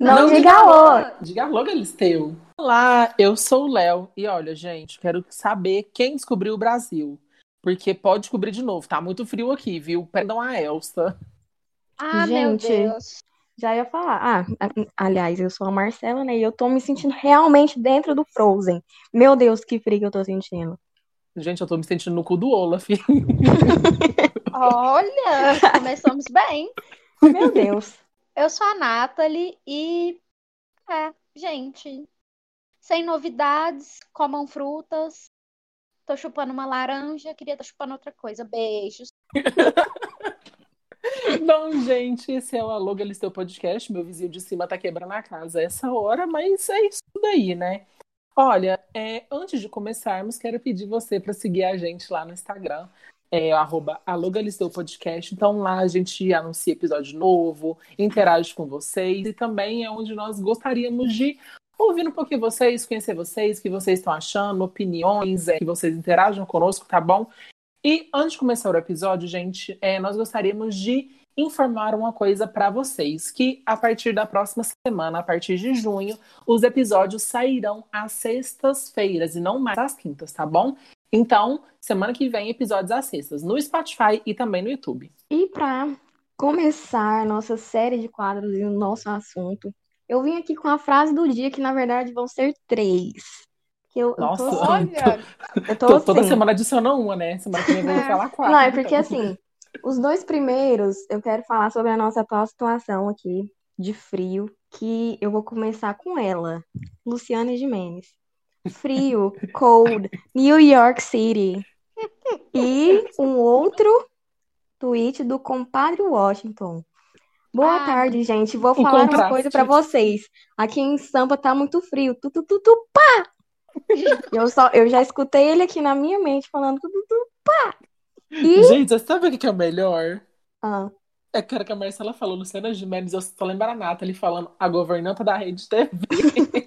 Não, Não diga alô. Diga alô, Galisteu. Olá, eu sou o Léo. E olha, gente, quero saber quem descobriu o Brasil. Porque pode descobrir de novo. Tá muito frio aqui, viu? Perdão a Elsa. Ah, meu Gente. Deus. Já ia falar. Ah, aliás, eu sou a Marcela, né? E eu tô me sentindo realmente dentro do Frozen. Meu Deus, que frio que eu tô sentindo. Gente, eu tô me sentindo no cu do Olaf. Olha, começamos bem. Meu Deus. Eu sou a Nathalie e. É, gente. Sem novidades, comam frutas. Tô chupando uma laranja, queria estar chupando outra coisa. Beijos. Bom, gente, esse é o Alô Galisteu Podcast. Meu vizinho de cima tá quebrando a casa essa hora, mas é isso daí, né? Olha, é, antes de começarmos, quero pedir você para seguir a gente lá no Instagram, é, arroba Alô Podcast. Então lá a gente anuncia episódio novo, interage com vocês e também é onde nós gostaríamos de ouvir um pouquinho vocês, conhecer vocês, o que vocês estão achando, opiniões, é, que vocês interajam conosco, tá bom? E antes de começar o episódio, gente, é, nós gostaríamos de informar uma coisa para vocês, que a partir da próxima semana, a partir de junho, os episódios sairão às sextas-feiras e não mais às quintas, tá bom? Então, semana que vem, episódios às sextas, no Spotify e também no YouTube. E para começar nossa série de quadros e o nosso assunto, eu vim aqui com a frase do dia, que na verdade vão ser três. Que eu, eu tô Nossa. assim, Olha, eu tô To- Toda assim. semana adiciona uma, né? Semana que vem eu vou falar quatro. Não, é porque então. assim, os dois primeiros eu quero falar sobre a nossa atual situação aqui de frio, que eu vou começar com ela, Luciana Gimenez. Frio, cold, New York City. E um outro tweet do compadre Washington. Boa Ah, tarde, gente. Vou falar uma contraste. coisa pra vocês. Aqui em Sampa tá muito frio. Tu, tu, tu, tu, pá! Eu só, eu já escutei ele aqui na minha mente falando tu, tu, tu, pá! E Gente, você sabe o que que é o melhor? ah, É que era que a Marcela falou, Luciana Gimenez, eu só lembro a Nathalie falando a governanta da Rede TV.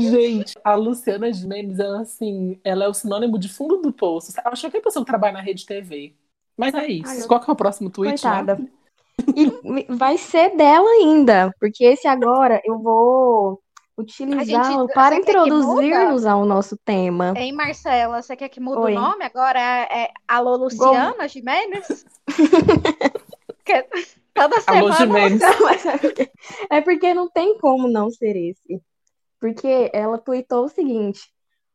Gente, a Luciana Gimenez, ela, assim, ela é o sinônimo de fundo do poço. Eu acho que é pessoa que trabalha na Rede TV. Mas é isso. Ai, eu- Qual que é o próximo tweet? Coitada. Nathalie? E vai ser dela ainda, porque esse agora eu vou utilizá-lo gente- para introduzir-nos ao nosso tema. Hein, Marcela, você quer que mude Oi. o nome agora? É, é Alô Luciana Gimenez? Que Toda Alô, semana Gimenez. Não, mas é é porque não tem como não ser esse. Porque ela tweetou o seguinte: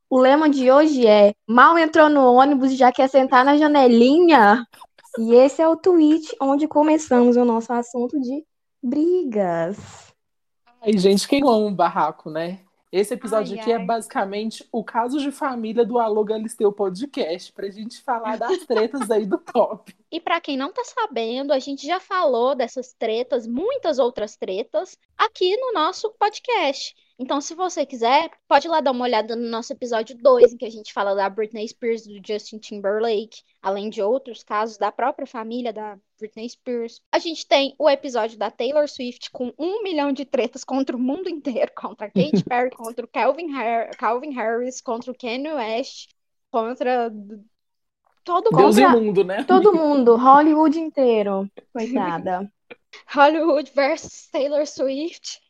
o lema de hoje é mal entrou no ônibus e já quer sentar na janelinha. E esse é o tweet onde começamos o nosso assunto de brigas. Ai, gente, quem ama um barraco, né? Esse episódio Ai, aqui é ai. basicamente o caso de família do Alô Galisteu Podcast, pra gente falar das tretas aí do top. E para quem não tá sabendo, a gente já falou dessas tretas, muitas outras tretas, aqui no nosso podcast. Então, se você quiser, pode ir lá dar uma olhada no nosso episódio 2, em que a gente fala da Britney Spears e do Justin Timberlake, além de outros casos da própria família da Britney Spears. A gente tem o episódio da Taylor Swift com um milhão de tretas contra o mundo inteiro, contra a Katy Perry, contra o Calvin, Har- Calvin Harris, contra o Kanye West, contra todo mundo. Deus Contra- mundo, né? Todo mundo, Hollywood inteiro. Coitada. Hollywood versus Taylor Swift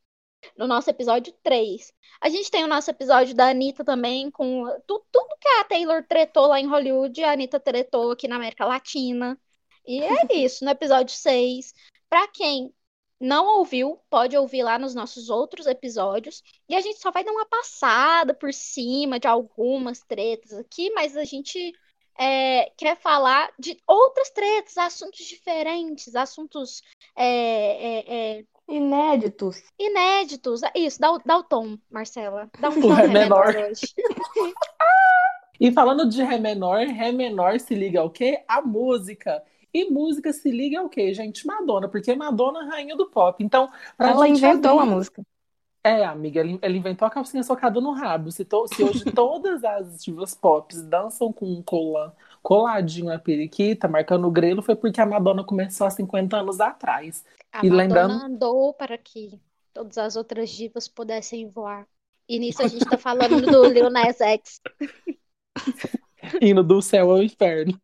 no nosso episódio 3. A gente tem o nosso episódio da Anitta também, com tu- tudo que a Taylor tretou lá em Hollywood, a Anitta tretou aqui na América Latina. E é isso, no episódio 6. Pra quem não ouviu, pode ouvir lá nos nossos outros episódios. E a gente só vai dar uma passada por cima de algumas tretas aqui, mas a gente é, quer falar de outras tretas, assuntos diferentes, assuntos é, é, é, Inéditos. inéditos. Isso, dá, o- dá o tom, Marcela. Dá um O tom Ré Ré menor. E falando de Ré menor, Ré menor se liga ao quê? A música. E música se liga ao quê, gente? Madonna, porque Madonna é a rainha do pop. Então, pra Ela gente inventou a abrir- música. É, amiga, ela ela inventou a calcinha socada no rabo. Se, to- se hoje todas as divas pop dançam com um cola, coladinho a periquita, marcando o grelo, foi porque a Madonna começou há 50 anos atrás. A E Madonna lembrando- andou para que todas as outras divas pudessem voar. E nisso a gente tá falando do Lil Nas X. Indo do céu ao inferno.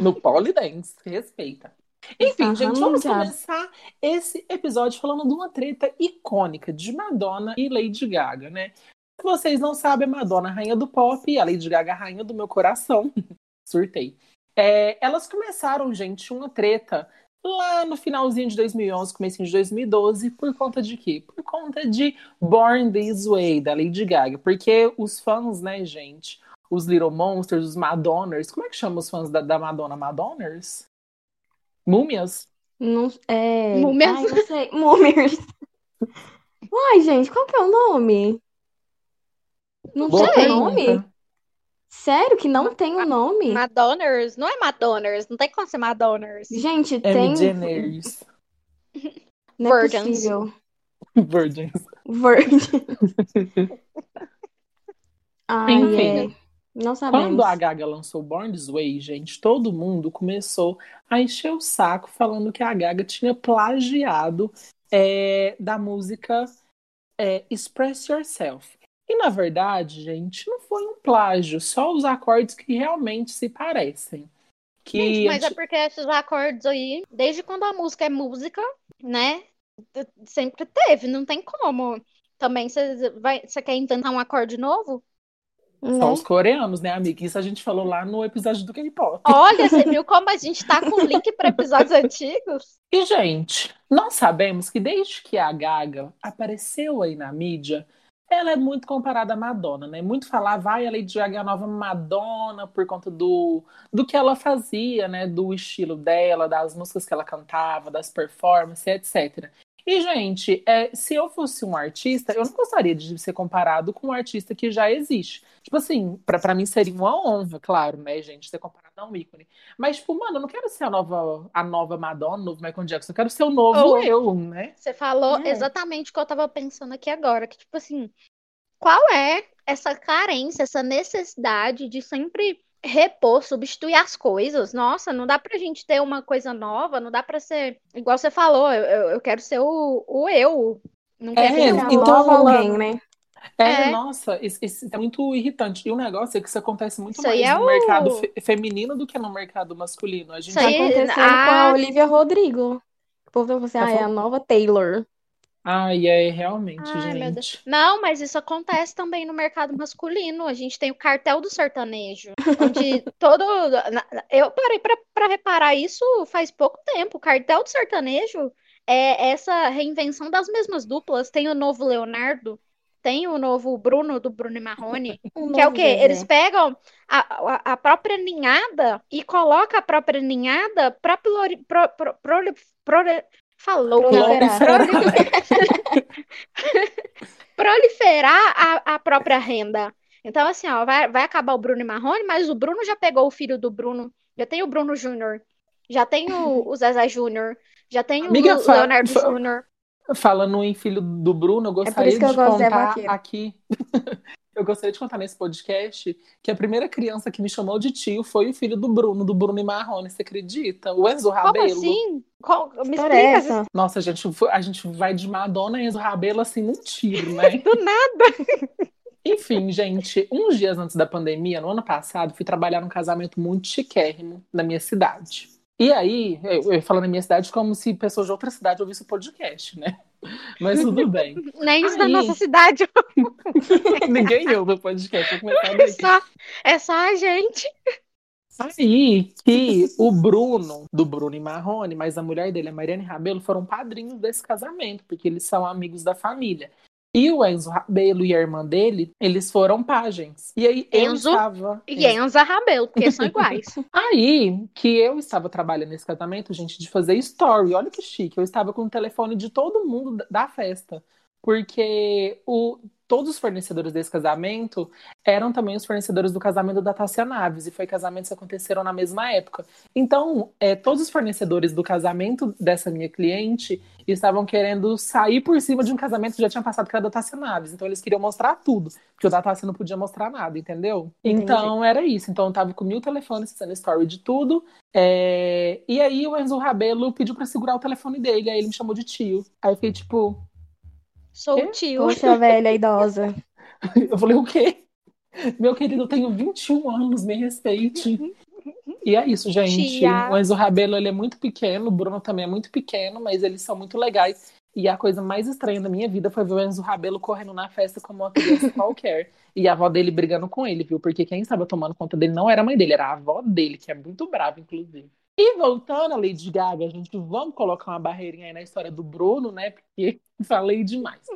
No Polydance, respeita. Enfim, Esbarrando gente, no vamos diabo. começar esse episódio falando de uma treta icônica de Madonna e Lady Gaga, né? Se vocês não sabem, Madonna, rainha do pop, e a Lady Gaga, rainha do meu coração. Surtei. É, elas começaram, gente, uma treta lá no finalzinho de 2011, comecinho de 2012, por conta de quê? Por conta de Born This Way, da Lady Gaga. Porque os fãs, né, gente, os Little Monsters, os Madonners, como é que chama os fãs da, da Madonna? Madonners? Múmias? Não, é... Múmias. Ai, não sei. Múmias. Uai, gente, qual que é o nome? Não Boa tem pergunta. nome? Sério que não tem o nome? Madonners? Não é Madonners, não tem como ser Madonners. Gente, tem. Generis. Não é Virgins. possível. Virgins. Virgin. Ai, Enfim. é. Não sabemos. Quando a Gaga lançou Born This Way, gente, todo mundo começou a encher o saco falando que a Gaga tinha plagiado é, da música é, Express Yourself. E na verdade, gente, não foi um plágio, só os acordes que realmente se parecem. Que Gente, mas é porque esses acordes aí, desde quando a música é música, né? Sempre teve, não tem como. Também você vai, você quer inventar um acorde novo? Né? são os coreanos, né, amiga? Isso a gente falou lá no episódio do K-pop. Olha, você viu como a gente tá com link para episódios antigos? E, gente, nós sabemos que desde que a Gaga apareceu aí na mídia, ela é muito comparada à Madonna, né? Muito falar, vai, a Lady Gaga é a nova Madonna por conta do, do que ela fazia, né? Do estilo dela, das músicas que ela cantava, das performances, etc. E, gente, é, se eu fosse um artista, eu não gostaria de ser comparado com um artista que já existe. Tipo assim, pra, pra mim seria uma honra, claro, né, gente, ser comparado a um ícone. Mas, tipo, mano, eu não quero ser a nova, a nova Madonna, o novo Michael Jackson, eu quero ser o novo Oh. eu, né? Você falou É. exatamente o que eu tava pensando aqui agora, que tipo assim, qual é essa carência, essa necessidade de sempre repor, substituir as coisas? Nossa, não dá pra gente ter uma coisa nova, não dá pra ser, igual você falou, eu, eu- quero ser o, o eu. Não É, quero Ser ser a então nova ela- alguém, né? É, É. nossa, isso, isso é muito irritante. E o negócio é que isso acontece muito Isso mais é no o- mercado fe- feminino do que no mercado masculino. A gente Isso Tá aí- acontecendo com a Olivia Rodrigo. O povo falou assim, Tá ah, é a nova Taylor. Ai, é realmente, Ai, meu Deus. gente. Não, mas isso acontece também no mercado masculino. A gente tem o cartel do sertanejo, onde todo. Eu parei pra reparar isso faz pouco tempo. O cartel do sertanejo é essa reinvenção das mesmas duplas. Tem o novo Leonardo, tem o novo Bruno, do Bruno e Marrone. Um Que é o quê? Eles pegam a, a, a própria ninhada e colocam a própria ninhada pra pluri, pro, pro, proli- proli- falou, galera. Proliferar. proliferar a, a própria renda. Então, assim, ó, vai, vai acabar o Bruno e Marrone, mas o Bruno já pegou o filho do Bruno. Já tem o Bruno Júnior. Já tem o, o Zezé Júnior. Já tem Amiga, o Leonardo fa- Júnior. Falando em filho do Bruno, eu gostaria isso que eu de Zé contar aqui. Eu gostaria de contar nesse podcast que a primeira criança que me chamou de tio foi o filho do Bruno, do Bruno e Marrone, você acredita? O Enzo Como Rabelo. assim? Qual- me é explica essa? Nossa, a gente, foi- a gente vai de Madonna e Enzo Rabelo assim num tiro, né? do nada. Enfim, gente, uns dias antes da pandemia, no ano passado, fui trabalhar num casamento muito chiquérrimo na minha cidade. E aí, eu, eu falando na minha cidade como se pessoas de outra cidade ouvissem o podcast, né? Mas tudo bem. Nem os da nossa cidade. Ninguém ouve o podcast. É só, é só a gente. Aí que o Bruno, do Bruno e Marrone, mas a mulher dele, a Mariane Rabelo, foram padrinhos desse casamento, porque eles são amigos da família. E o Enzo Rabelo e a irmã dele, eles foram pajens. E aí eu Enzo estava. E Enza Rabelo, porque são iguais. Aí que eu estava trabalhando nesse casamento, gente, de fazer story. Olha que chique. Eu estava com o telefone de todo mundo da festa. Porque o, todos os fornecedores desse casamento eram também os fornecedores do casamento da Tássia Naves. E foi casamentos que aconteceram na mesma época. Então, é, todos os fornecedores do casamento dessa minha cliente estavam querendo sair por cima de um casamento que já tinha passado, que era da Tássia Naves. Então, eles queriam mostrar tudo. Porque o da Tássia não podia mostrar nada, entendeu? Entendi. Então, era isso. Então, eu tava com mil telefones fazendo story de tudo. É, E aí, o Enzo Rabelo pediu pra segurar o telefone dele. Aí, ele me chamou de tio. Aí, eu fiquei tipo... Sou o tio. Poxa, velha idosa. Eu falei, o quê? Meu querido, eu tenho 21 anos, me respeite. E é isso, gente. Tia. O Enzo Rabelo ele é muito pequeno, o Bruno também é muito pequeno, mas eles são muito legais. E a coisa mais estranha da minha vida foi ver o Enzo Rabelo correndo na festa como uma criança qualquer. E a avó dele brigando com ele, viu? Porque quem estava tomando conta dele não era a mãe dele, era a avó dele, que é muito brava, inclusive. E voltando a Lady Gaga, gente, vamos colocar uma barreirinha aí na história do Bruno, né? Porque falei demais.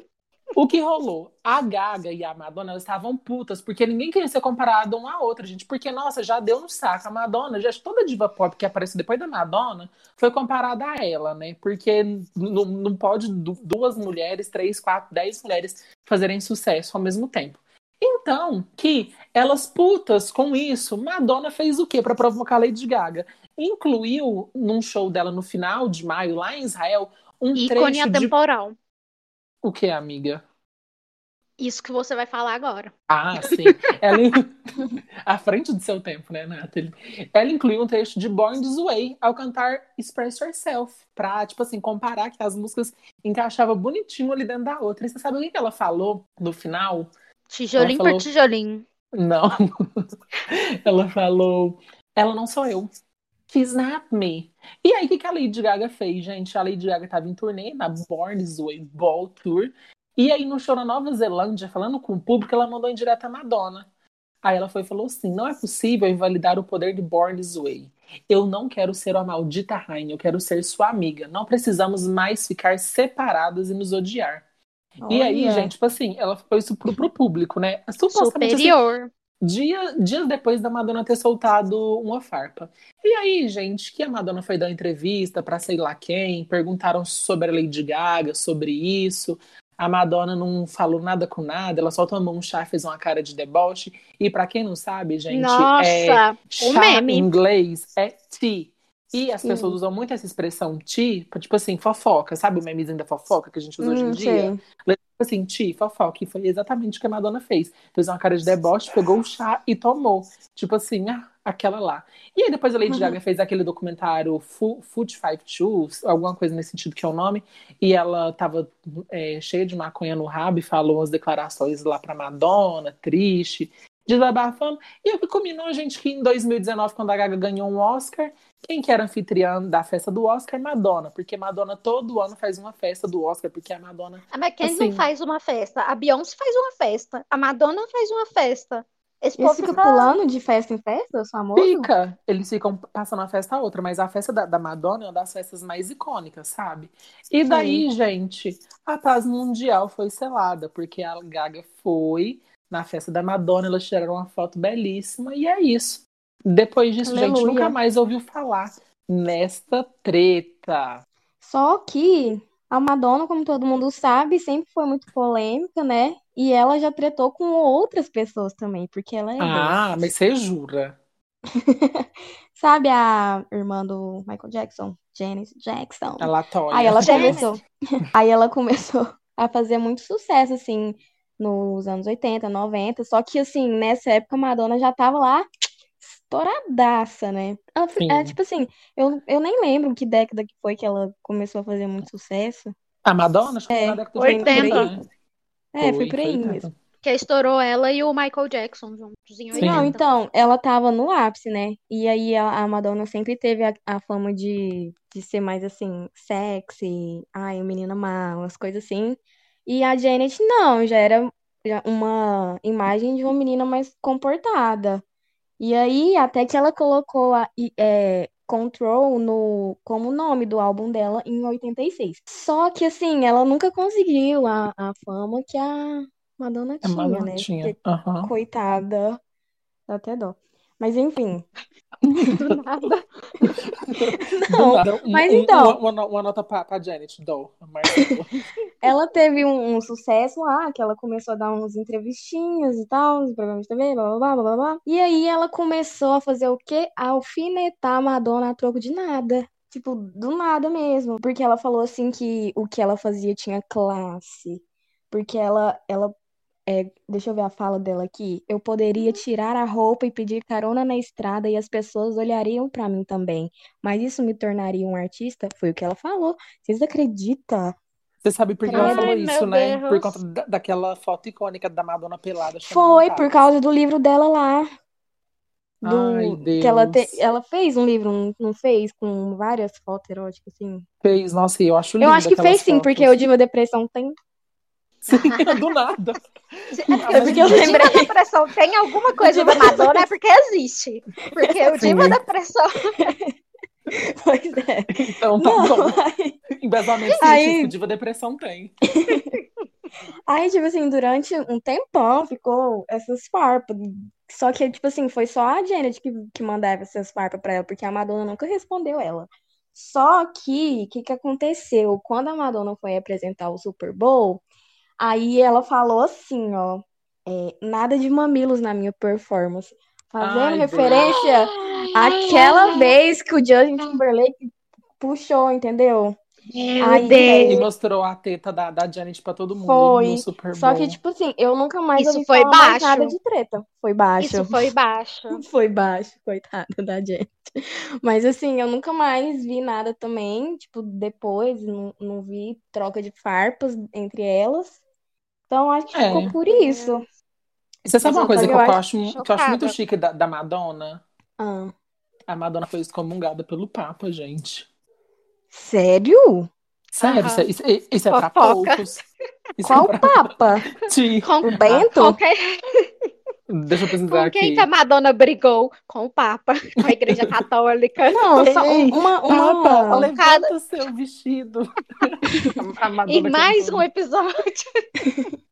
O que rolou? A Gaga e a Madonna estavam putas, porque ninguém queria ser comparado uma a outra, gente. Porque, nossa, já deu no saco. A Madonna, já toda diva pop que apareceu depois da Madonna foi comparada a ela, né? Porque não, pode du- duas mulheres, três, quatro, dez mulheres fazerem sucesso ao mesmo tempo. Então, que elas putas com isso, Madonna fez o quê para provocar Lady Gaga? Incluiu num show dela no final de maio, lá em Israel, um Ícone trecho de... atemporal. O que, amiga? Isso que você vai falar agora. Ah, sim. Ela à frente do seu tempo, né, Nathalie? Ela incluiu um trecho de Born This Way ao cantar Express Yourself, pra, tipo assim, comparar que as músicas encaixavam bonitinho ali dentro da outra. E você sabe o que ela falou no final? Tijolinho falou- por tijolinho. Não. Ela falou: Ela não sou eu. Not me. E aí, o que, que a Lady Gaga fez, gente? A Lady Gaga estava em turnê na Born This Way Ball Tour. E aí, no show na Nova Zelândia, falando com o público, ela mandou em direta a Madonna. Aí ela foi e falou assim: Não é possível invalidar o poder de Born This Way. Eu não quero ser uma maldita rainha, eu quero ser sua amiga. Não precisamos mais ficar separadas e nos odiar. E aí, Olha. gente, tipo assim, ela falou isso pro, pro público, né? Supostamente, assim, Superior. Dia, dias depois da Madonna ter soltado uma farpa. E aí, gente, que a Madonna foi dar uma entrevista pra sei lá quem, perguntaram sobre a Lady Gaga, sobre isso. A Madonna não falou nada com nada, ela só tomou um chá, fez uma cara de deboche. E pra quem não sabe, gente, Nossa, é, chá meme. em inglês é tea. E as Sim. pessoas usam muito essa expressão tea, tipo assim, fofoca, sabe o memezinho da fofoca que a gente usa hoje em Hum, dia? Tipo assim, ti, fofoca, e foi exatamente o que a Madonna fez. Fez uma cara de deboche, pegou o chá e tomou. Tipo assim, ah, aquela lá. E aí depois a Lady Uhum. Gaga fez aquele documentário Food Five Shoes, alguma coisa nesse sentido que é o nome, e ela tava é, cheia de maconha no rabo e falou umas declarações lá pra Madonna, triste, desabafando. E eu combinou, gente, que em 2019, quando a Gaga ganhou um Oscar, quem que era anfitriã da festa do Oscar? Madonna, porque Madonna todo ano faz uma festa do Oscar, porque a Madonna A McKenzie Assim. não faz uma festa. A Beyoncé faz uma festa. A Madonna faz uma festa. Esse Eles povo fica... pulando de festa em festa, os famosos? Fica, eles ficam passando uma festa a outra, mas a festa da, da Madonna é uma das festas mais icônicas, sabe? E daí, gente, a paz mundial foi selada, porque a Gaga foi na festa da Madonna, elas tiraram uma foto belíssima, e é isso. Depois disso, gente, Aleluia. nunca mais ouviu falar nesta treta. Só que a Madonna, como todo mundo sabe, sempre foi muito polêmica, né? E ela já tretou com outras pessoas também, porque ela é Ah, mas você jura? Sabe a irmã do Michael Jackson? Janis Jackson. A Latoya. Aí ela começou. Aí ela começou a fazer muito sucesso, assim, nos anos 80, 90. Só que, assim, nessa época a Madonna já tava lá estouradaça, né? Ela, Sim. é, tipo assim, eu, eu nem lembro que década que foi que ela começou a fazer muito sucesso. A Madonna? Acho que É, foi na década de 80. 80, né? É, foi por aí 80. mesmo. Que estourou ela e o Michael Jackson juntos em Sim. 80. Não, então, ela tava no ápice, né? E aí a, a Madonna sempre teve a, a fama de, de ser mais assim, sexy, ai, menina má, umas coisas assim. E a Janet não, já era uma imagem de uma menina mais comportada. E aí, até que ela colocou a é, Control no, como nome do álbum dela em 86. Só que, assim, ela nunca conseguiu a, a fama que a Madonna A tinha, Madonna né? tinha. Porque. Coitada. Dá até dó. Mas enfim. Do nada. Do Não, nada, um- mas um- então- Uma, uma- uma nota pra, pra Janet, dou. ela teve um, um sucesso lá, que ela começou a dar uns entrevistinhas e tal, nos programas de TV, blá blá blá blá blá. blá. E aí ela começou a fazer o quê? A alfinetar a Madonna a troco de nada. Tipo, do nada mesmo. Porque ela falou assim que o que ela fazia tinha classe. Porque ela, ela é, deixa eu ver a fala dela aqui. Eu poderia tirar a roupa e pedir carona na estrada e as pessoas olhariam pra mim também. Mas isso me tornaria um artista? Foi o que ela falou. Vocês acreditam? Você sabe por que ela falou isso, né? Deus. Por conta da- daquela foto icônica da Madonna pelada. Foi por causa do livro dela lá. do Ai, que ela, te, Deus. ela fez um livro, não- fez? Com várias fotos eróticas, assim. Fez, nossa, eu acho Eu lindo acho que fez sim, porque fotos. o Diva Depressão tem. Sim, do nada. É porque eu O Diva lembrei. Depressão tem alguma coisa da Madonna é porque existe. Porque o Diva Sim. Depressão. Pois é. Então tá Não, bom. aí, Embasamento Aí- diva depressão tem. aí, tipo assim, durante um tempão ficou essas farpas. Só que, tipo assim, foi só a Janet que, que mandava essas farpas pra ela, porque a Madonna nunca respondeu ela. Só que, o que que aconteceu? Quando a Madonna foi apresentar o Super Bowl, aí ela falou assim, ó, é, nada de mamilos na minha performance. Fazendo Ai, referência àquela vez que o Justin Timberlake puxou, entendeu? Meu Aí, Deus. E mostrou a teta da, da Janet pra todo mundo Foi. no Super Bowl. Só que, tipo assim, eu nunca mais Isso ouvi foi falar mais baixo. nada de treta. Foi baixo. Isso foi baixo. Foi baixo, coitada da gente. Mas assim, eu nunca mais vi nada também. Tipo, depois, não, não vi troca de farpas entre elas. Então, acho que É. ficou por isso. Você sabe uma Mas coisa eu que eu, acho acho, que eu acho muito chique da, da Madonna? Ah, A Madonna foi excomungada pelo Papa, gente. sério? Sério, isso, é- isso, isso é pra poucos. Isso Qual é pra papa? Com, O Bento? com quem, Deixa eu pesquisar com quem aqui. que a Madonna brigou? Com o Papa, com a Igreja Católica. Não, só Ei, uma, Papa, uma... levanta o seu vestido. E mais cantando. um episódio.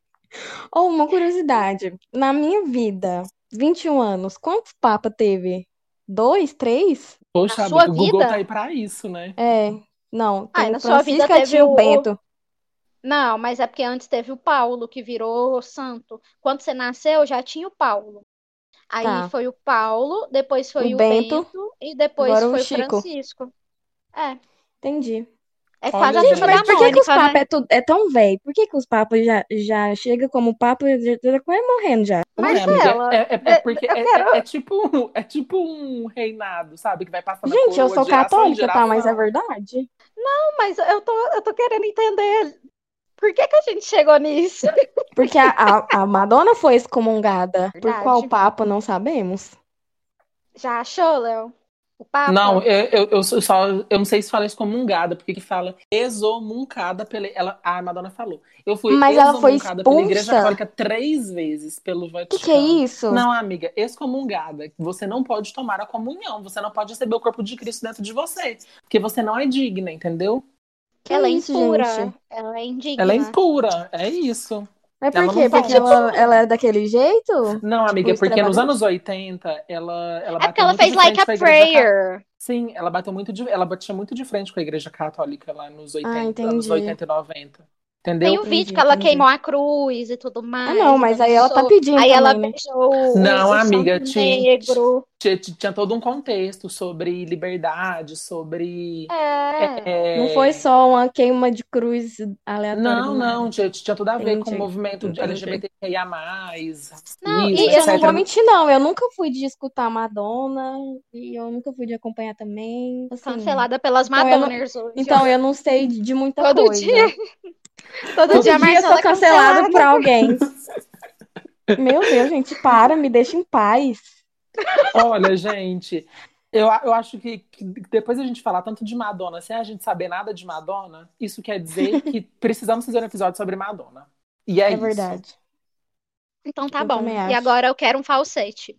Ou uma curiosidade. Na minha vida, 21 anos, quantos papas teve? Dois, três? Poxa, Na sua o Google vida? tá aí pra isso, né? É, não, Ai, tem na sua vida teve tinha o o- Bento. Não, mas é porque antes teve o Paulo, que virou santo. Quando você nasceu, já tinha o Paulo. Aí Tá. foi o Paulo, depois foi O o Bento, Bento, e depois agora o foi o Chico. Francisco. É, Entendi. é Olha, quase a gente, turma Mas da por que que os Mônica, papas né? é, é tão velho? Por que que os papas já, já chega como papa e já já quase morrendo já? Não é, Marcela, amiga, é, é- é porque eu é, quero- é- é tipo, é tipo um reinado, sabe? Que vai passando a Gente, eu coroa sou geração em católica, tá? Mas é geração. verdade. Não, mas eu tô, eu tô querendo entender por que que a gente chegou nisso. Porque a, a, a Madonna foi excomungada. Por Verdade. qual papa, não sabemos. Já achou, Léo? O Papa? Não, eu, eu, eu só, eu não sei se fala excomungada, porque que fala exomungada pela. Ela, a Madonna falou. Eu fui Mas ela foi excomungada pela Igreja? Católica três vezes pelo O Vaticano. que que é isso? Não, amiga, excomungada. Você não pode tomar a comunhão, você não pode receber o corpo de Cristo dentro de você, porque você não é digna, entendeu? Que Ela é isso, impura, gente? ela é indigna. Ela é impura, é isso. Mas por Ela quê? Porque ela, ela é daquele jeito? Não, amiga, Tipo, porque nos extravagante? anos 80, ela, ela É porque bateu ela muito fez de like a prayer. Sim, ela bateu muito de, ela batia muito de frente com a Igreja Católica lá nos 80, anos entendi. 80 e 90. Tem Entendeu? um vídeo Entendi, que ela entendi. queimou a cruz e tudo mais. Ah, não, mas aí ela tá pedindo Aí ela também, né? beijou o, Não, o amiga, tinha- negro. Tinha, tinha todo um contexto sobre liberdade, sobre. É. é, Não foi só uma queima de cruz aleatória Não, não, tinha, tinha tudo a ver com o Entendi, movimento de entendi. LGBTQIA+, racismo, Não, e E eu não etc. vou mentir, não. Eu nunca fui de escutar Madonna e eu nunca fui de acompanhar também. Assim, Cancelada pelas Então, não- Madonners hoje. Então eu não sei de muita Todo coisa. dia. Todo, Todo dia dia sou é cancelada cancelada. por alguém. Meu Deus, gente, para, me deixa em paz. Olha, gente, eu, eu acho que, que depois a gente falar tanto de Madonna sem a gente saber nada de Madonna, isso quer dizer que precisamos fazer um episódio sobre Madonna. E é, É isso. verdade. Então tá Eu bom. E acho. agora eu quero um falsete.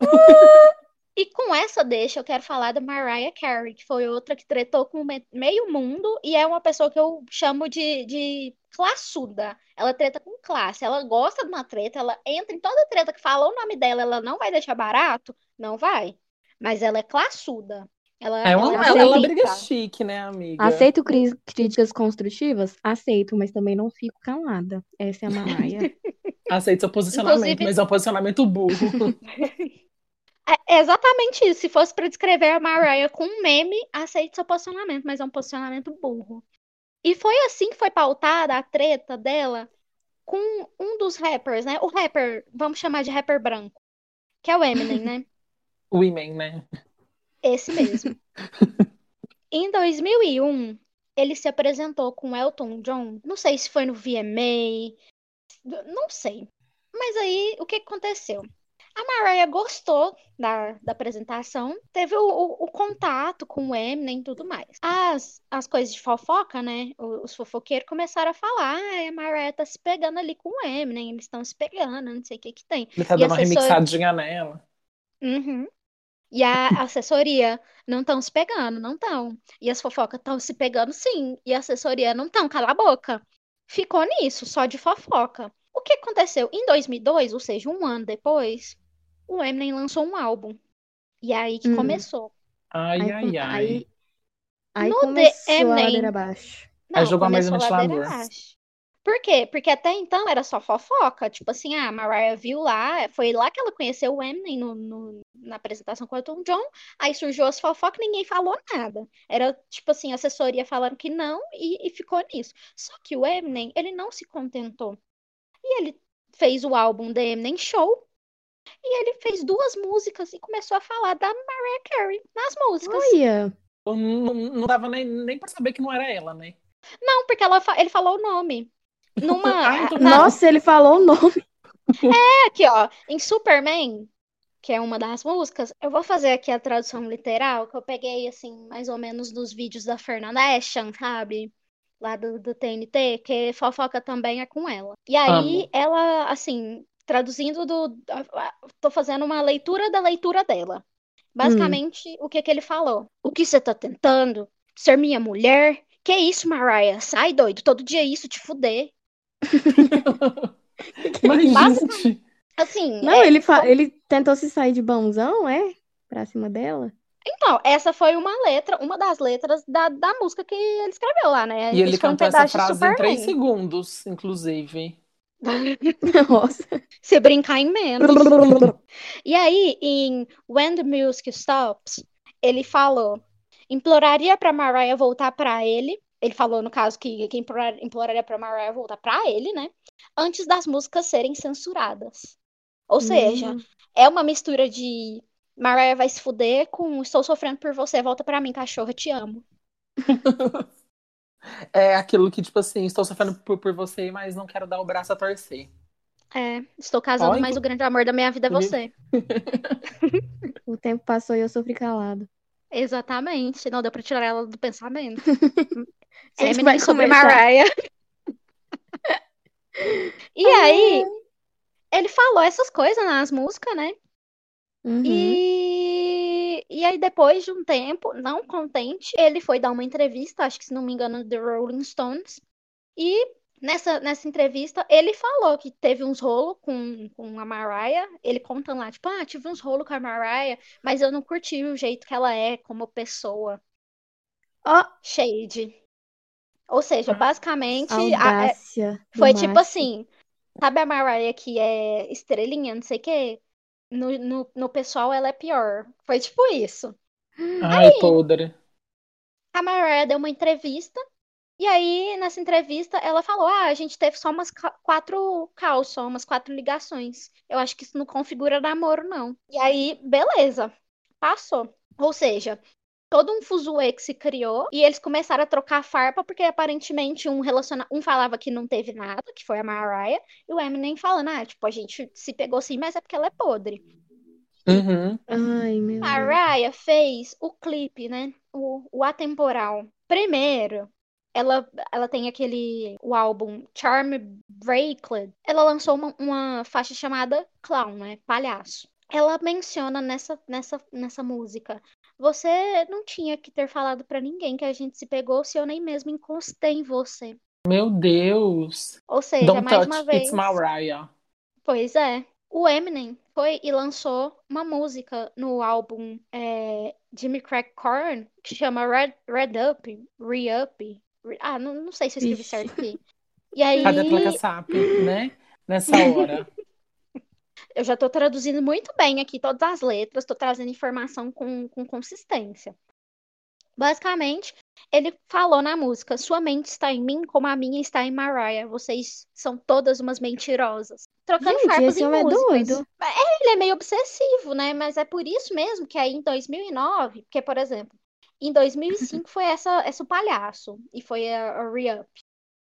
E com essa deixa, eu quero falar da Mariah Carey, que foi outra que tretou com me- meio mundo e é uma pessoa que eu chamo de, de classuda. Ela treta com classe, ela gosta de uma treta, ela entra em toda treta que fala o nome dela, ela não vai deixar barato? Não vai. Mas ela é classuda. Ela, É uma, ela ela, ela aceita. briga chique, né, amiga? Aceito cri- críticas construtivas? Aceito, mas também não fico calada. Essa é a Mariah. Aceita seu posicionamento, Inclusive- mas é um posicionamento burro. É exatamente isso. Se fosse pra descrever a Mariah com um meme, aceite seu posicionamento, mas é um posicionamento burro. E foi assim que foi pautada a treta dela com um dos rappers, né? O rapper, vamos chamar de rapper branco, que é o Eminem, né? Women, né? Esse mesmo. Em 2001, ele se apresentou com Elton John. Não sei se foi no VMA, não sei. Mas aí, o que aconteceu? A Mariah gostou da, da apresentação, teve o, o, o contato com o Eminem e tudo mais. As, as coisas de fofoca, né? Os, os fofoqueiros começaram a falar: ah, a Mariah tá se pegando ali com o Eminem, eles estão se pegando, não sei o que que tem. Ele tá E dando uma assessor- remixadinha nela. Uhum. E a assessoria não estão se pegando, não estão. E as fofocas estão se pegando sim. E a assessoria não estão, cala a boca. Ficou nisso, só de fofoca. O que aconteceu? Em 2002, ou seja, um ano depois, o Eminem lançou um álbum. E é aí que Hum. começou. Ai, Aí, ai, ai. aí, aí No começou a Eminem. ladeira abaixo. Aí Não, jogou mais no a ladeira ventilador. Por quê? Porque até então era só fofoca. Tipo assim, a Mariah viu lá, foi lá que ela conheceu o Eminem no, no- na apresentação com o Elton John. Aí surgiu as fofocas, ninguém falou nada. Era tipo assim, a assessoria falando que não e, e ficou nisso. Só que o Eminem, ele não se contentou. E ele fez o álbum The Eminem Show. E ele fez duas músicas e começou a falar da Mariah Carey nas músicas. Olha, Não, não, não dava nem, nem pra saber que não era ela, né? Não, porque ela, fa- ele falou o nome. Numa, Ah, então- na- nossa, ele falou o nome. Aqui, ó, em Superman, que é uma das músicas, eu vou fazer aqui a tradução literal, que eu peguei, assim, mais ou menos dos vídeos da Fernanda Ashton, sabe? Lá do, do TNT, que fofoca também é com ela. E aí, Amo. ela, assim, traduzindo do. Tô fazendo uma leitura da leitura dela. Basicamente, o que que ele falou? O que você tá tentando? Ser minha mulher? Que isso, Mariah? Sai, doido. Todo dia é isso, te fuder. Mas, Basta- gente, Assim, Não, é- ele, fa- ele tentou se sair de bonzão, é? Pra cima dela? Então, essa foi uma letra, uma das letras da, da música que ele escreveu lá, né? e ele foi um cantou essa frase em três segundos, inclusive. Nossa. Se brincar em menos. E aí, em When the Music Stops, ele falou: imploraria pra Mariah voltar pra ele. Ele falou, no caso, que, que implorar- imploraria pra Mariah voltar pra ele, né? Antes das músicas serem censuradas. Ou seja, Hum. é uma mistura de Mariah vai se fuder com Estou sofrendo por você, volta pra mim, cachorra, te amo. É aquilo que, tipo assim, estou sofrendo por, por você, mas não quero dar o braço a torcer. É, estou casando, mas o grande amor da minha vida é Me- você. O tempo passou e eu sofri calado. Exatamente. Não deu pra tirar ela do pensamento. A gente Eminem vai sobre. Mariah. E aí, ele falou essas coisas nas músicas, né? Uhum. E... e aí, depois de um tempo, não contente, ele foi dar uma entrevista, acho que se não me engano, no The Rolling Stones. E nessa, nessa entrevista, ele falou que teve uns rolos com, com a Mariah. Ele conta lá, tipo, ah, tive uns rolos com a Mariah, mas eu não curti o jeito que ela é como pessoa. Ó, Shade. Ou seja, Ah, basicamente, a- é- do foi tipo assim, sabe a Mariah que é estrelinha, não sei o quê? No, no, no pessoal ela é pior. Foi tipo isso. Ai, podre. A Mariah deu uma entrevista, e aí nessa entrevista ela falou: Ah, a gente teve só umas quatro calls, só umas quatro ligações. Eu acho que isso não configura namoro, não. E aí, beleza, passou. Ou seja, todo um fuzuê que se criou, e eles começaram a trocar farpa, porque aparentemente um relaciona... um falava que não teve nada, que foi a Mariah, e o Eminem falando: Ah, tipo, a gente se pegou sim, mas é porque ela é podre. Uhum. Ai, meu Deus. Mariah fez o clipe, né? O, o atemporal. Primeiro, ela, ela tem aquele o álbum Charm Bracelet. Ela lançou uma, uma faixa chamada Clown, né? Palhaço. Ela menciona nessa, nessa, nessa música. Você não tinha que ter falado pra ninguém que a gente se pegou se eu nem mesmo encostei em você. Meu Deus. Ou seja, Don't mais touch, uma vez. it's Mariah. Pois é. O Eminem foi e lançou uma música no álbum é, Jimmy Crack Corn que chama Red, Red Up, Re-Up. Re- ah, não, não sei se eu escrevi Vixe. certo aqui. E aí, Cadê a placa SAP, né? Nessa hora. Eu já tô traduzindo muito bem aqui todas as letras, tô trazendo informação com, com consistência. Basicamente, ele falou na música: Sua mente está em mim como a minha está em Mariah. Vocês são todas umas mentirosas. Trocando Gente, farpas esse em é músicas. doido. ele é meio obsessivo, né? Mas é por isso mesmo que aí em 2009, porque, por exemplo, em 2005 foi essa, essa o palhaço e foi a, a Re-Up.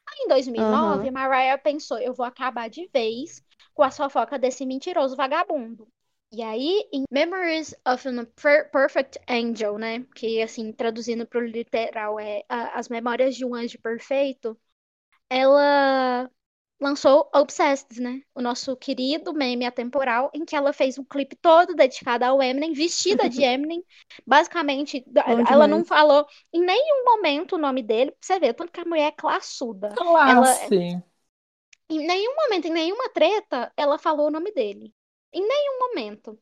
Aí em 2009, Aham. a Mariah pensou, eu vou acabar de vez com a fofoca desse mentiroso vagabundo. E aí, em Memories of a Perfect Angel, né? Que, assim, traduzindo para o literal, é As Memórias de um Anjo Perfeito. Ela lançou Obsessed, né? O nosso querido meme atemporal, em que ela fez um clipe todo dedicado ao Eminem, vestida de Eminem. Basicamente, ela não falou em nenhum momento o nome dele. Pra você ver, tanto que a mulher é classuda. Classe. Ela, em nenhum momento, em nenhuma treta, ela falou o nome dele. Em nenhum momento.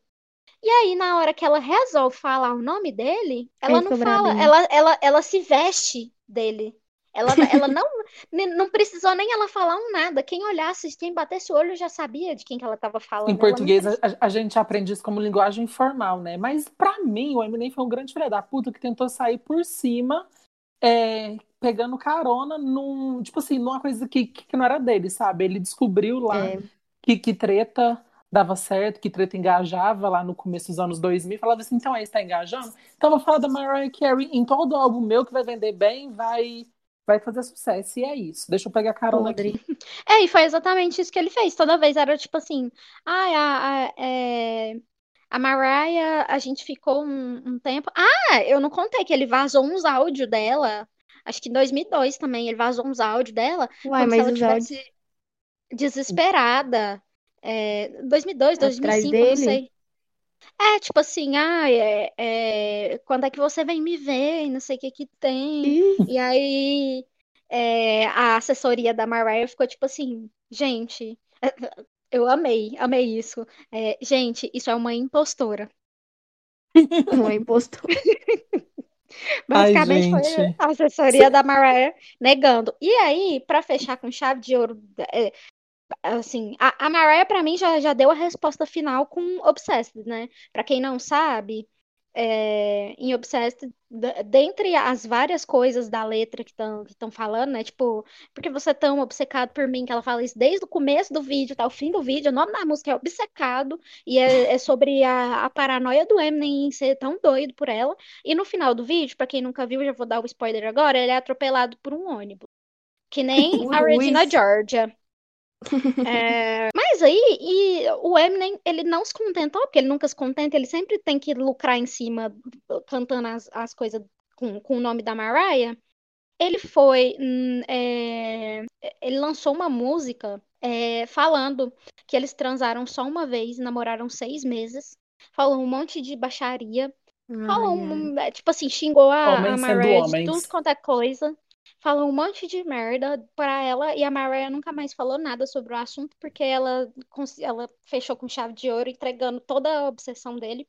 E aí, na hora que ela resolve falar o nome dele, ela não fala, ela, ela, ela se veste dele. Ela, ela não, não precisou nem ela falar um nada. Quem olhasse, quem batesse o olho já sabia de quem que ela estava falando. Em português, a, a, gente aprende isso como linguagem informal, né? Mas para mim, o Eminem foi um grande filho da puta que tentou sair por cima, é, pegando carona num, tipo assim, numa coisa que, que não era dele, sabe? Ele descobriu lá é. que, que treta dava certo, que treta engajava lá no começo dos anos 2000, falava assim, então aí está engajando? Então eu vou falar da Mariah Carey em todo álbum meu que vai vender bem, vai vai fazer sucesso. E é isso. Deixa eu pegar a carona aqui. É, e foi exatamente isso que ele fez. Toda vez era tipo assim, ah, a, a, é... a Mariah, a gente ficou um, um, tempo. Ah, eu não contei que ele vazou uns áudios dela. Acho que em 2002 também ele vazou uns áudios dela. Uai, mas ela tivesse áudios... desesperada. É, 2002, Atrás 2005, dele? não sei. É, tipo assim, ah, é, é, quando é que você vem me ver? Não sei o que que tem. Ih. E aí é, a assessoria da Mariah ficou tipo assim, gente, eu amei, amei isso. É, gente, isso é uma impostora. Uma impostora. Basicamente Ai, foi a assessoria da Mariah negando. E aí, para fechar com chave de ouro, é, assim, a, a Mariah para mim já, já deu a resposta final com Obsessed, né? Para quem não sabe, é, em Obsessed, dentre as várias coisas da letra que estão que falando, né? Tipo, porque você é tão obcecado por mim, que ela fala isso desde o começo do vídeo até o fim do vídeo. O nome da música é Obcecado, e é, é sobre a, a, paranoia do Eminem em ser tão doido por ela. E no final do vídeo, para quem nunca viu, já vou dar o spoiler agora, ele é atropelado por um ônibus. Que nem a Regina Georgia. É, mas aí, e o Eminem, ele não se contentou, porque ele nunca se contenta, ele sempre tem que lucrar em cima, cantando as, as coisas com, com o nome da Mariah. Ele foi. Hum, é, ele lançou uma música é, falando que eles transaram só uma vez, namoraram seis meses. Falou um monte de baixaria. Falou, um, tipo assim, xingou a, a Mariah de tudo quanto é coisa falou um monte de merda pra ela e a Mariah nunca mais falou nada sobre o assunto porque ela, ela fechou com chave de ouro, entregando toda a obsessão dele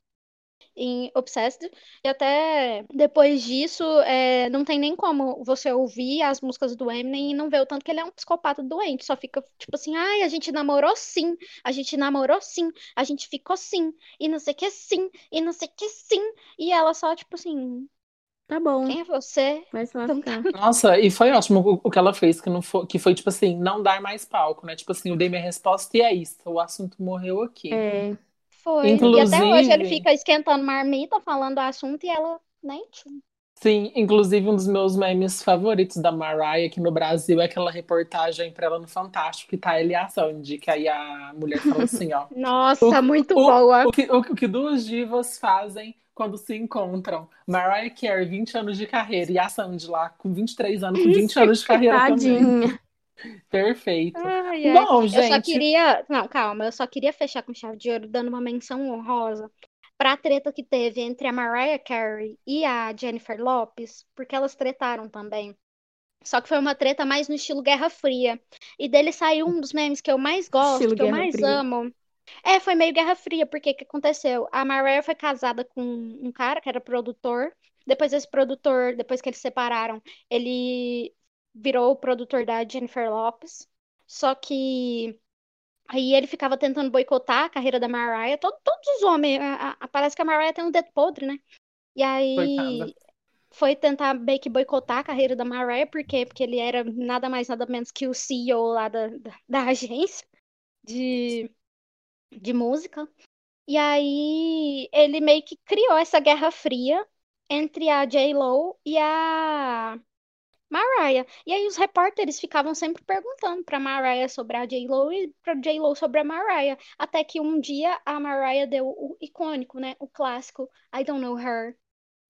em Obsessed. E até depois disso, é, não tem nem como você ouvir as músicas do Eminem e não ver o tanto que ele é um psicopata doente. Só fica tipo assim, ai, a gente namorou sim, a gente namorou sim, a gente ficou sim, e não sei que sim, e não sei que sim. E ela só, tipo assim, Tá bom. Quem é você? Vai se lascar. Nossa, e foi ótimo o, o que ela fez, que, não foi, que foi, tipo assim, não dar mais palco, né? Tipo assim, eu dei minha resposta e é isso. O assunto morreu aqui. É. Foi. Inclusive... E até hoje ele fica esquentando marmita, falando o assunto e ela nem tinha. Sim, inclusive um dos meus memes favoritos da Mariah aqui no Brasil é aquela reportagem pra ela no Fantástico, que tá ele ação, de que aí a mulher fala assim, ó. Nossa, o, muito o, boa. O, o, que, o, o que duas divas fazem quando se encontram. Mariah Carey, 20 anos de carreira, e a Sandy lá, com 23 anos, com 20 anos de carreira Tadinha. também. Perfeito. Ai, ai. Bom, gente. Eu só queria. Não, calma, eu só queria fechar com chave de ouro, dando uma menção honrosa pra treta que teve entre a Mariah Carey e a Jennifer Lopes, porque elas tretaram também. Só que foi uma treta mais no estilo Guerra Fria. E dele saiu um dos memes que eu mais gosto, estilo que eu mais Fria. amo, é, foi meio Guerra Fria, porque o que aconteceu? A Mariah foi casada com um cara que era produtor. Depois esse produtor, depois que eles separaram, ele virou o produtor da Jennifer Lopes. Só que aí ele ficava tentando boicotar a carreira da Mariah. Todo, todos os homens, a, a, parece que a Mariah tem um dedo podre, né? E aí Coitada. foi tentar meio que boicotar a carreira da Mariah, por quê? Porque ele era nada mais, nada menos que o CEO lá da, da, da agência de de música. E aí ele meio que criou essa guerra fria entre a J-Lo e a Mariah. E aí os repórteres ficavam sempre perguntando pra Mariah sobre a J-Lo e pra J-Lo sobre a Mariah. Até que um dia a Mariah deu o icônico, né? O clássico I Don't Know Her.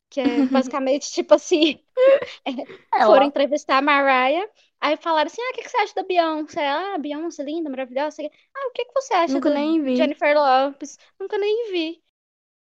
Que é basicamente tipo assim: Ela- foram entrevistar a Mariah. Aí falaram assim: ah, o que que você acha da Beyoncé? Ah, Beyoncé linda, maravilhosa. Ah, o que que você acha Nunca da nem vi. Jennifer Lopez? Nunca nem vi.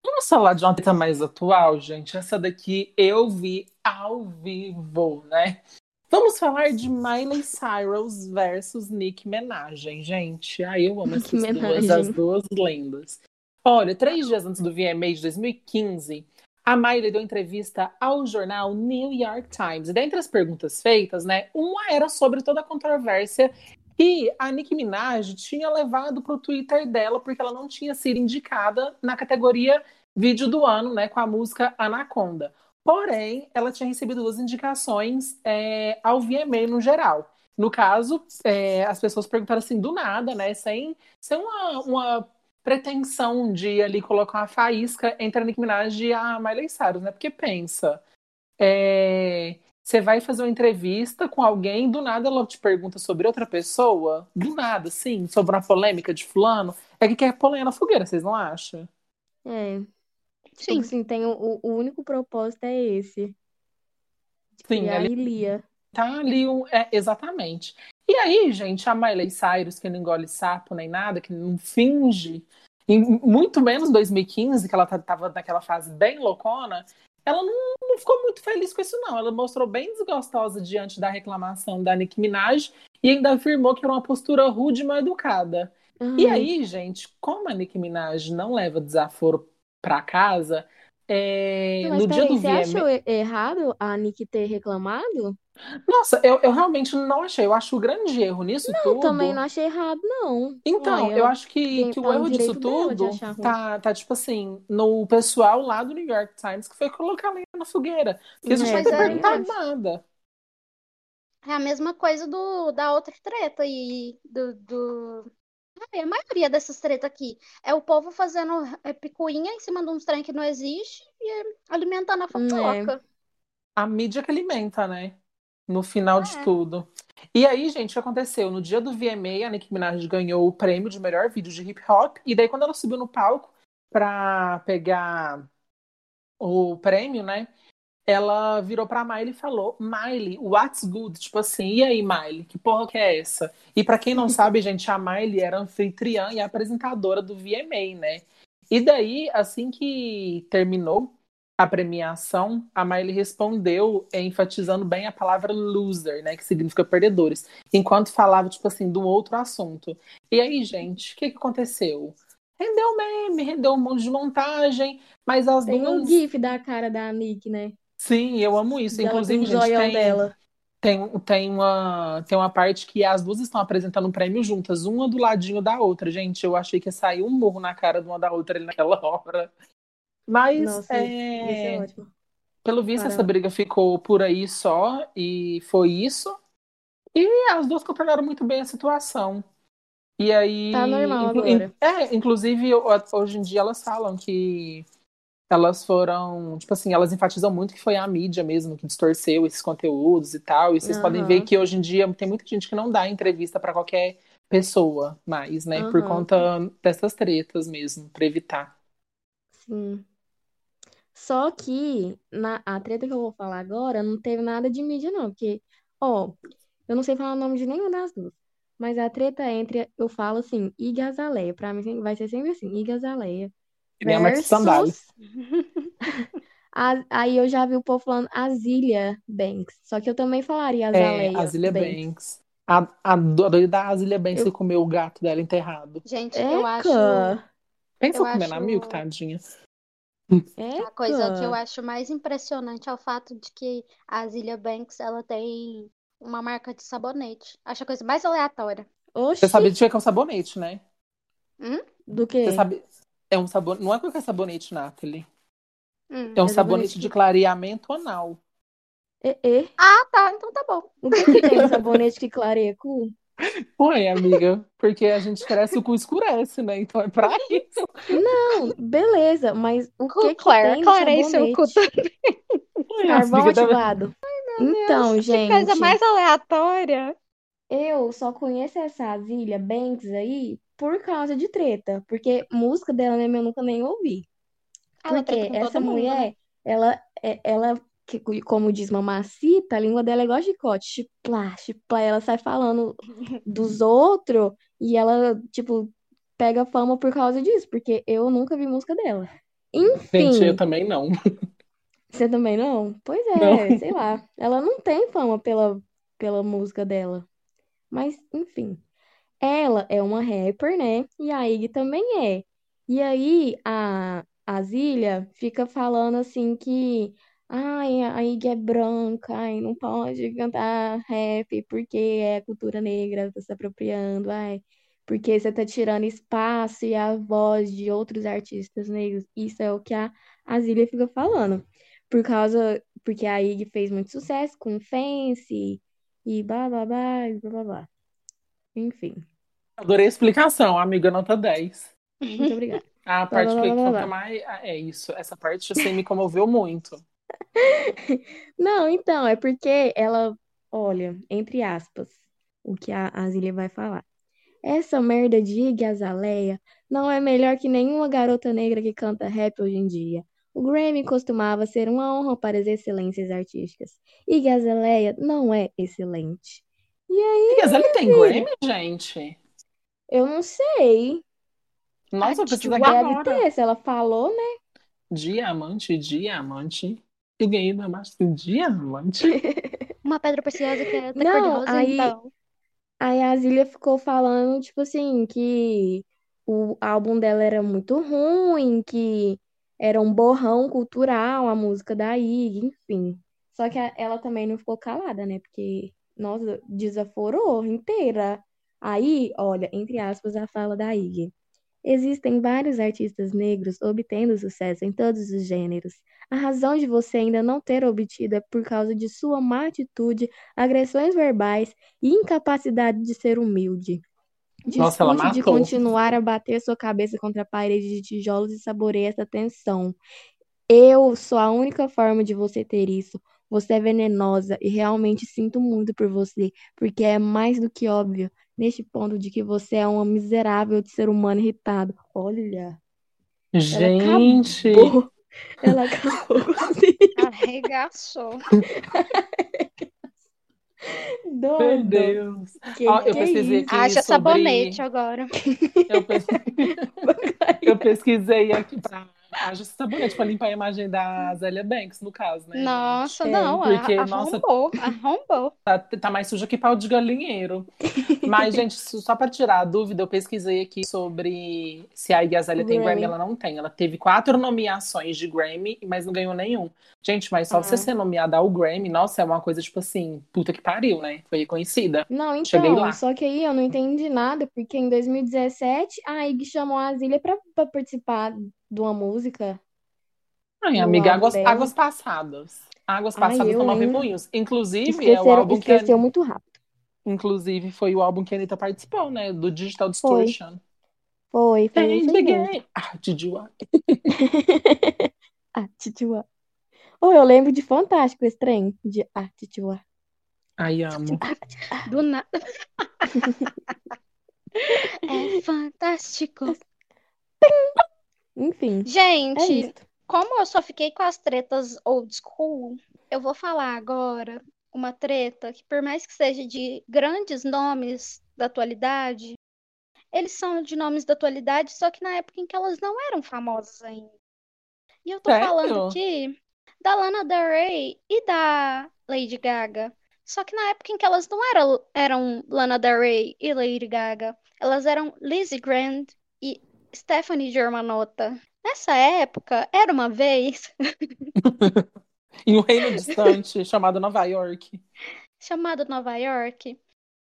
Vamos falar de uma treta mais atual, gente. Essa daqui eu vi ao vivo, né? Vamos falar de Miley Cyrus versus Nicki Minaj, gente. Ai, eu amo Nicki essas duas, Minaj. as duas lendas. Olha, três dias antes do VMA de 2015, a Miley deu entrevista ao jornal New York Times. E dentre as perguntas feitas, né, uma era sobre toda a controvérsia que a Nicki Minaj tinha levado para o Twitter dela porque ela não tinha sido indicada na categoria vídeo do ano, né, com a música Anaconda. Porém, ela tinha recebido duas indicações é, ao VMA no geral. No caso, é, as pessoas perguntaram assim, do nada, né, sem, sem uma, uma pretensão de ali colocar uma faísca entre a Nicki Minaj e a Miley Cyrus, né? Porque pensa, é, você vai fazer uma entrevista com alguém, do nada ela te pergunta sobre outra pessoa, do nada, sim, sobre uma polêmica de fulano, é que quer lenha na fogueira, vocês não acham? É. Sim. assim, tem o, o- único propósito é esse. Sim, Criar ali tá ali, um- é, exatamente. E aí, gente, a Miley Cyrus, que não engole sapo nem nada, que não finge, em muito menos 2015, que ela tá- tava naquela fase bem loucona, ela não, não ficou muito feliz com isso, não. Ela mostrou bem desgostosa diante da reclamação da Nicki Minaj e ainda afirmou que era uma postura rude e mal educada. E Aham. aí, gente, como a Nicki Minaj não leva desaforo pra casa, é, Mas no dia peraí, do você VMA. achou errado a Nick ter reclamado? Nossa, eu, eu realmente não achei. Eu acho o grande erro nisso Eu tudo. também não achei errado, não. Então, eu acho que, tem- que o no erro disso tudo tá, tá, tipo assim, no pessoal lá do New York Times que foi colocar lenha na fogueira. Porque eles não É, tinham que ter Pois é, perguntado nada. É a mesma coisa do, da outra treta e do, do... A maioria dessas tretas aqui é o povo fazendo é, picuinha em cima de uns trem que não existe e é, alimentando a Hum, é. fofoca. A mídia que alimenta, né? No final de É. tudo. E aí, gente, o que aconteceu? No dia do VMA, a Nicki Minaj ganhou o prêmio de melhor vídeo de hip hop. E daí, quando ela subiu no palco pra pegar o prêmio, né? Ela virou pra Miley e falou: Miley, what's good? Tipo assim, e aí, Miley, que porra que é essa? E pra quem não sabe, gente, a Miley era anfitriã e apresentadora do VMA, né? E daí, assim que terminou a premiação, a Miley respondeu enfatizando bem a palavra loser, né? Que significa perdedores. Enquanto falava, tipo assim, de um outro assunto. E aí, gente, o que, que aconteceu? Rendeu meme, rendeu um monte de montagem, mas as Tem um duas. gif da cara da Nick, né? Sim, eu amo isso. Com Inclusive, gente, tem, dela. tem, tem, uma, tem uma parte que as duas estão apresentando um prêmio juntas, uma do ladinho da outra. Gente, eu achei que ia sair um murro na cara de uma da outra ali naquela hora. Mas, Nossa, é, ótimo. pelo visto, essa Caramba. briga ficou por aí só, e foi isso. E as duas controlaram muito bem a situação. E aí. Tá normal agora. É, inclusive, ho- hoje em dia elas falam que elas foram, tipo assim, elas enfatizam muito que foi a mídia mesmo que distorceu esses conteúdos e tal. E vocês podem ver que hoje em dia tem muita gente que não dá entrevista pra qualquer pessoa mais, né? Por Aham. conta dessas tretas mesmo, pra evitar. Sim. Só que na, a treta que eu vou falar agora não teve nada de mídia, não. Porque, ó, eu não sei falar o nome de nenhuma das duas. Mas a treta entre, eu falo assim, Iggy Azalea. Pra mim vai ser sempre assim, Iggy Que nem a Max Sandália. a- aí eu já vi o povo falando Azilia Banks. Só que eu também falaria É, Azalea Azilia Banks. Banks. A, a doida da Azilia Banks Eu... que comeu o gato dela enterrado. Gente, eu acho, Eca! Pensa eu comer na Milk, acho tadinha. a coisa que eu Eca! acho mais impressionante é o fato de que a Zilia Banks, ela tem uma marca de sabonete. Acho a coisa mais aleatória. Você Oxi! sabe de que é um sabonete, né? Hum? Do Você quê? sabe. É um sabonete. Não é qualquer sabonete, Nathalie. Hum. É um É sabonete sabonete de que... clareamento anal. É, é. Ah, tá, então tá bom. O que que tem no sabonete que clareia cu? Ué, amiga, porque a gente cresce, o cu escurece, né? Então é pra isso. Não, beleza, mas o Cu que que Claire, tem no clarei seu cu sabonete? também. Ué, Carvão ativado. Então, Deus, que coisa gente, mais aleatória. eu só conheço essa Zilia Banks aí por causa de treta, porque música dela mesmo eu nunca nem ouvi. Ela treta Porque essa todo mundo, né? mulher, ela, é- ela, que- como diz mamacita, a língua dela é igual chicote, chipla, chipla, ela sai falando dos outros e ela, tipo, pega fama por causa disso, porque eu nunca vi música dela. Gente, eu Enfim, também não. você também não? Pois Não. é, sei lá, ela não tem fama pela, pela música dela. Mas, enfim. Ela é uma rapper, né? E a Iggy também é. E aí a, a Zília fica falando assim que ai, a Iggy é branca, ai, não pode cantar rap porque é cultura negra, tá se apropriando, ai, porque você tá tirando espaço e a voz de outros artistas negros. Isso é o que a, a Zília fica falando. Por causa, porque a Iggy fez muito sucesso com Fancy e blá blá blá, e blá blá blá. Enfim, Adorei a explicação, amiga, nota 10. muito obrigada. A parte blá, que blá. que mais. ah, É isso, essa parte assim me comoveu muito. Não, então, é porque ela, olha, entre aspas, o que a Azília vai falar. Essa merda de Iggy Azalea não é melhor que nenhuma garota negra que canta rap hoje em dia. O Grammy costumava ser uma honra para as excelências artísticas. Iggy Azalea não é excelente. E aí, E Gazelle tem? Grammy, gente? Eu não sei. Nossa, eu preciso aqui Uau. Deve agora. ter, se ela falou, né? Diamante, diamante. Peguei na base diamante. Uma pedra preciosa que é da cor de Não, rosa, aí então. Aí a Zília ficou falando, tipo assim, que o álbum dela era muito ruim, que era um borrão cultural, a música da Iggy, enfim. Só que ela também não ficou calada, né? Porque, nossa, desaforou inteira. Aí, olha, entre aspas, a fala da Iggy. Existem vários artistas negros obtendo sucesso em todos os gêneros. A razão de você ainda não ter obtido é por causa de sua má atitude, agressões verbais e incapacidade de ser humilde. Nossa, ela Discute de continuar a bater sua cabeça contra a parede de tijolos e saboreie essa tensão. Eu sou a única forma de você ter isso. Você é venenosa e realmente sinto muito por você, porque é mais do que óbvio neste ponto de que você é uma miserável de ser humano irritado. Olha, ela Gente, acabou. Ela acabou com a Zília. Arregaçou. meu Doido. Deus. Que Ó, eu que é pesquisei isso? Haja sobre. sabonete agora. Eu, pes- eu pesquisei aqui pra. Haja sabonete pra limpar a imagem da Zélia Banks, no caso, né, gente? Nossa, É, não, Porque, a- nossa, arrombou, arrombou. Tá, tá mais suja que pau de galinheiro. Mas, gente, só para tirar a dúvida, eu pesquisei aqui sobre se a Iggy Azalea tem Grammy. Ela não tem. Ela teve quatro nomeações de Grammy, mas não ganhou nenhum. Gente, mas só você Ah. ser nomeada ao Grammy, nossa, é uma coisa tipo assim, puta que pariu, né? Foi reconhecida. Não, Cheguei então, lá. só que aí eu não entendi nada, porque em 2017 a Iggy chamou a Zília pra, pra participar de uma música Ai, amiga, águas, águas passadas. Águas passadas não hein? remoinhos. Inclusive, é o Esqueceram, álbum que a, esqueceu muito rápido. inclusive foi o álbum que a Anitta participou, né? Do Digital Foi, Distortion. foi, foi Change mesmo. game. Ah, want? Ah, titiua. Oh, eu lembro de Fantástico esse trem, de ah, titiua. Ai, amo. Ah. Do nada. É fantástico. Enfim, é Gente, isso. como eu só fiquei com as tretas old school, eu vou falar agora uma treta que, por mais que seja de grandes nomes da atualidade, eles são de nomes da atualidade, só que na época em que elas não eram famosas ainda. E eu tô falando aqui da Lana Del Rey e da Lady Gaga. Só que na época em que elas não eram, eram Lana Del Rey e Lady Gaga, elas eram Lizzie Grant e Stephanie Germanotta. Nessa época, era uma vez Em um reino distante chamado Nova York. chamada Nova York,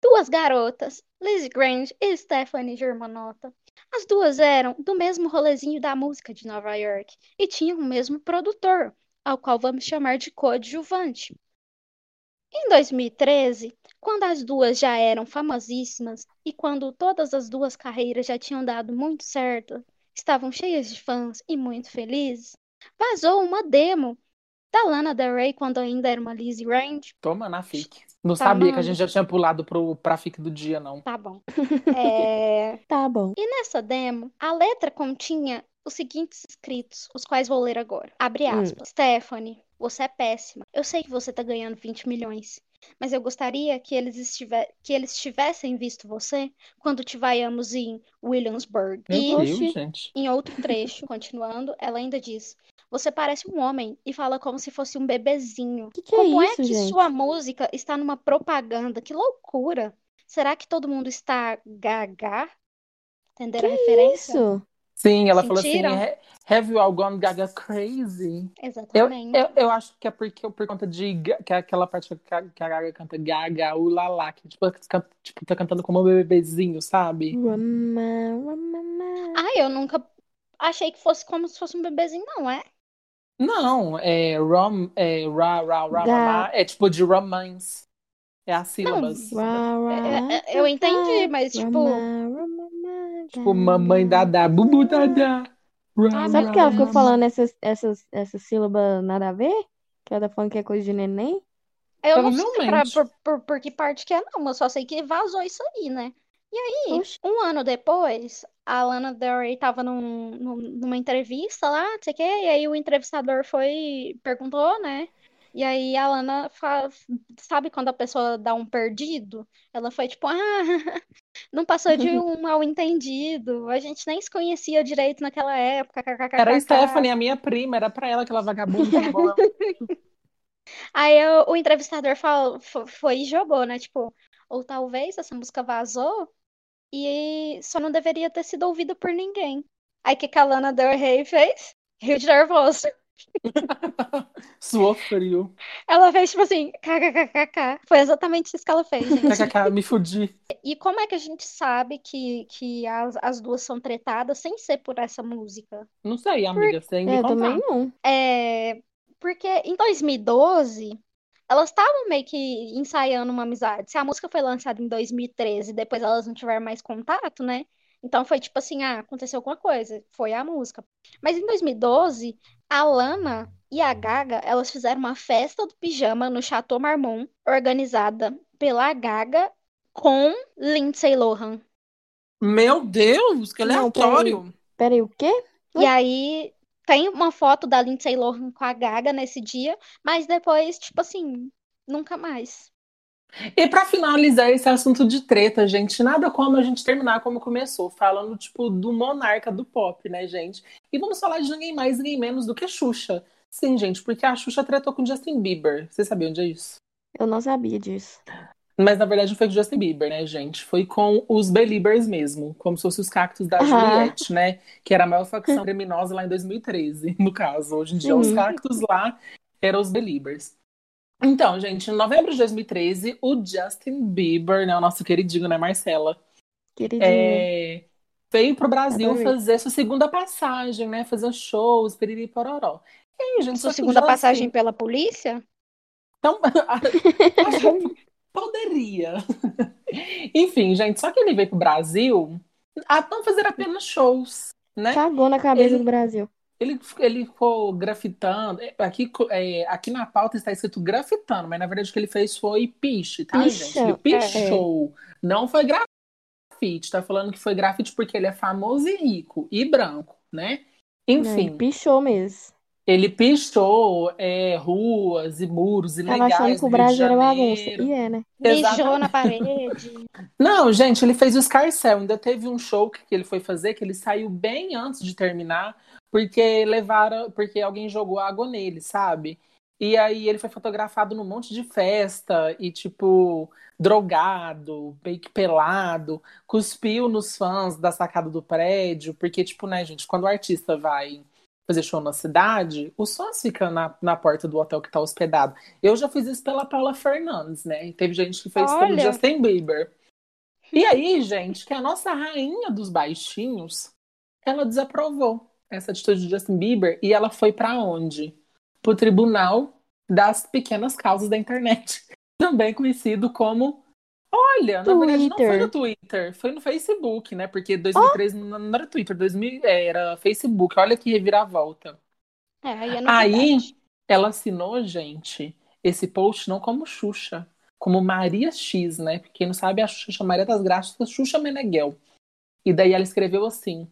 duas garotas, Lizzie Grant e Stephanie Germanotta. As duas eram do mesmo rolezinho da música de Nova York e tinham o mesmo produtor, ao qual vamos chamar de coadjuvante. Em 2013, quando as duas já eram famosíssimas e quando todas as duas carreiras já tinham dado muito certo, estavam cheias de fãs e muito felizes, vazou uma demo da Lana Del Rey quando ainda era uma Lizzie Range. Toma na FIC. Não Tá sabia que a gente já tinha pulado pro, pra FIC do dia, não. Tá bom. É, Tá bom. E nessa demo, a letra continha os seguintes escritos, os quais vou ler agora. Abre Hum. aspas. Stephanie, você é péssima. Eu sei que você tá ganhando 20 milhões. Mas eu gostaria que eles, estiver... que eles tivessem visto você quando te vaiamos em Williamsburg. Meu E Deus, gente. em outro trecho, continuando, ela ainda diz: Você parece um homem e fala como se fosse um bebezinho. Que que é Como é isso, que gente? sua música está numa propaganda? Que loucura! Será que todo mundo está gaga? Entenderam a referência? Isso. Sim, ela falou assim: Sentiram? "Ha- Have you all gone gaga crazy? Eu, Exatamente. eu, eu acho que é porque, por conta de que é aquela parte que a, que a Gaga canta Gaga, ulala, que tipo, can- tipo, tá cantando como um bebezinho, sabe? Rama, rama, Ai, eu nunca achei que fosse como se fosse um bebezinho, não, é? Não, é rom, é ra, ra, ra, ra, é tipo de romance. É as sílabas. Ra, ra, É, é, eu entendi, mas tipo. rama, Tipo, mamãe dada, bubu Ah, Sabe ra, que ela ficou falando essas, essas, essas sílabas nada a ver? Que ela tá falando que é coisa de neném? Eu não sei pra, por, por, por que parte que é, não. Eu só sei que vazou isso aí, né? E aí, Oxi. um ano depois, a Lana Del Rey tava num, num- numa entrevista lá, não sei o quê, e aí o entrevistador foi, perguntou, né? E aí a Lana, sabe quando a pessoa dá um perdido? Ela foi tipo, ah, não passou de um mal entendido, a gente nem se conhecia direito naquela época, Era a. Stephanie, a minha prima, era pra ela aquela vagabunda. Aí o, o entrevistador falou, fo- foi e jogou, né? Tipo, ou talvez essa música vazou e só não deveria ter sido ouvida por ninguém. Aí o que que a Lana Del Rey fez? Rio de nervoso. Suou frio. Ela fez tipo assim, kkkk. Foi exatamente isso que ela fez. KKK, me fudi. E como é que a gente sabe que, que as, as duas são tretadas sem ser por essa música? Não sei, amiga, você tem que É, também não. É, porque em 2012, elas estavam meio que ensaiando uma amizade. Se a música foi lançada em 2013 e depois elas não tiveram mais contato, né? Então foi tipo assim, ah, aconteceu alguma coisa, foi a música. Mas em 2012, a Lana e a Gaga, elas fizeram uma festa do pijama no Chateau Marmont, organizada pela Gaga com Lindsay Lohan. Meu Deus, que Não, aleatório. Peraí, o quê? E aí tem uma foto da Lindsay Lohan com a Gaga nesse dia, mas depois, tipo assim, nunca mais. E pra finalizar esse assunto de treta, gente, nada como a gente terminar como começou, falando, tipo, do monarca do pop, né, gente? E vamos falar de ninguém mais, ninguém menos do que Xuxa. Sim, gente, porque a Xuxa tretou com Justin Bieber. Vocês sabiam disso? Eu não sabia disso. Mas na verdade não foi com Justin Bieber, né, gente? Foi com os Beliebers mesmo, como se fossem os cactos da Ah. Juliette, né? Que era a maior facção criminosa lá em 2013, no caso. Hoje em dia, os cactos lá eram os Beliebers. Então, gente, em novembro de 2013, o Justin Bieber, né, o nosso queridinho, né, Marcela, Queridinho. é, veio pro Brasil Adorei. fazer sua segunda passagem, né? Fazer shows, piriri pororó. E aí, gente, Sua segunda Justin- passagem pela polícia? então, poderia. Enfim, gente, só que ele veio pro Brasil a não fazer apenas shows, né? Cagou na cabeça Ele- do Brasil. Ele, ele ficou grafitando. é, Aqui, é, aqui na pauta está escrito grafitando, mas na verdade o que ele fez foi piche, tá, Pichão, gente? Ele é. pichou. Não foi grafite. Tá falando que foi grafite porque ele é famoso e rico e branco, né? Não, Enfim, ele pichou mesmo. ele pichou é, ruas e muros Tava ilegais achando que o Brasil era bagunça. E é, né? Mijou Exatamente. na parede. Não, gente, ele fez o escarcel. Ainda teve um show que ele foi fazer que ele saiu bem antes de terminar, porque levaram, porque alguém jogou água nele, sabe? E aí ele foi fotografado num monte de festa e, tipo, drogado, meio que pelado, cuspiu nos fãs da sacada do prédio, porque, tipo, né, gente, quando o artista vai fazer show na cidade, os fãs ficam na, na porta do hotel que tá hospedado. Eu já fiz isso pela Paula Fernandes, né? E teve gente que fez pelo Olha. Justin Bieber. E aí, gente, que a nossa rainha dos baixinhos, ela desaprovou essa atitude de Justin Bieber e ela foi pra onde? Pro Tribunal das Pequenas Causas da Internet, também conhecido como Olha, na verdade não foi Twitter. no Twitter, foi no Facebook, né? Porque 2013 não não era Twitter, 2000 era Facebook. Olha que reviravolta. É, aí é Aí, ela assinou, gente, esse post não como Xuxa, como Maria X, né? Porque quem não sabe, a Xuxa Maria das Graças, Xuxa Meneghel. E daí ela escreveu assim: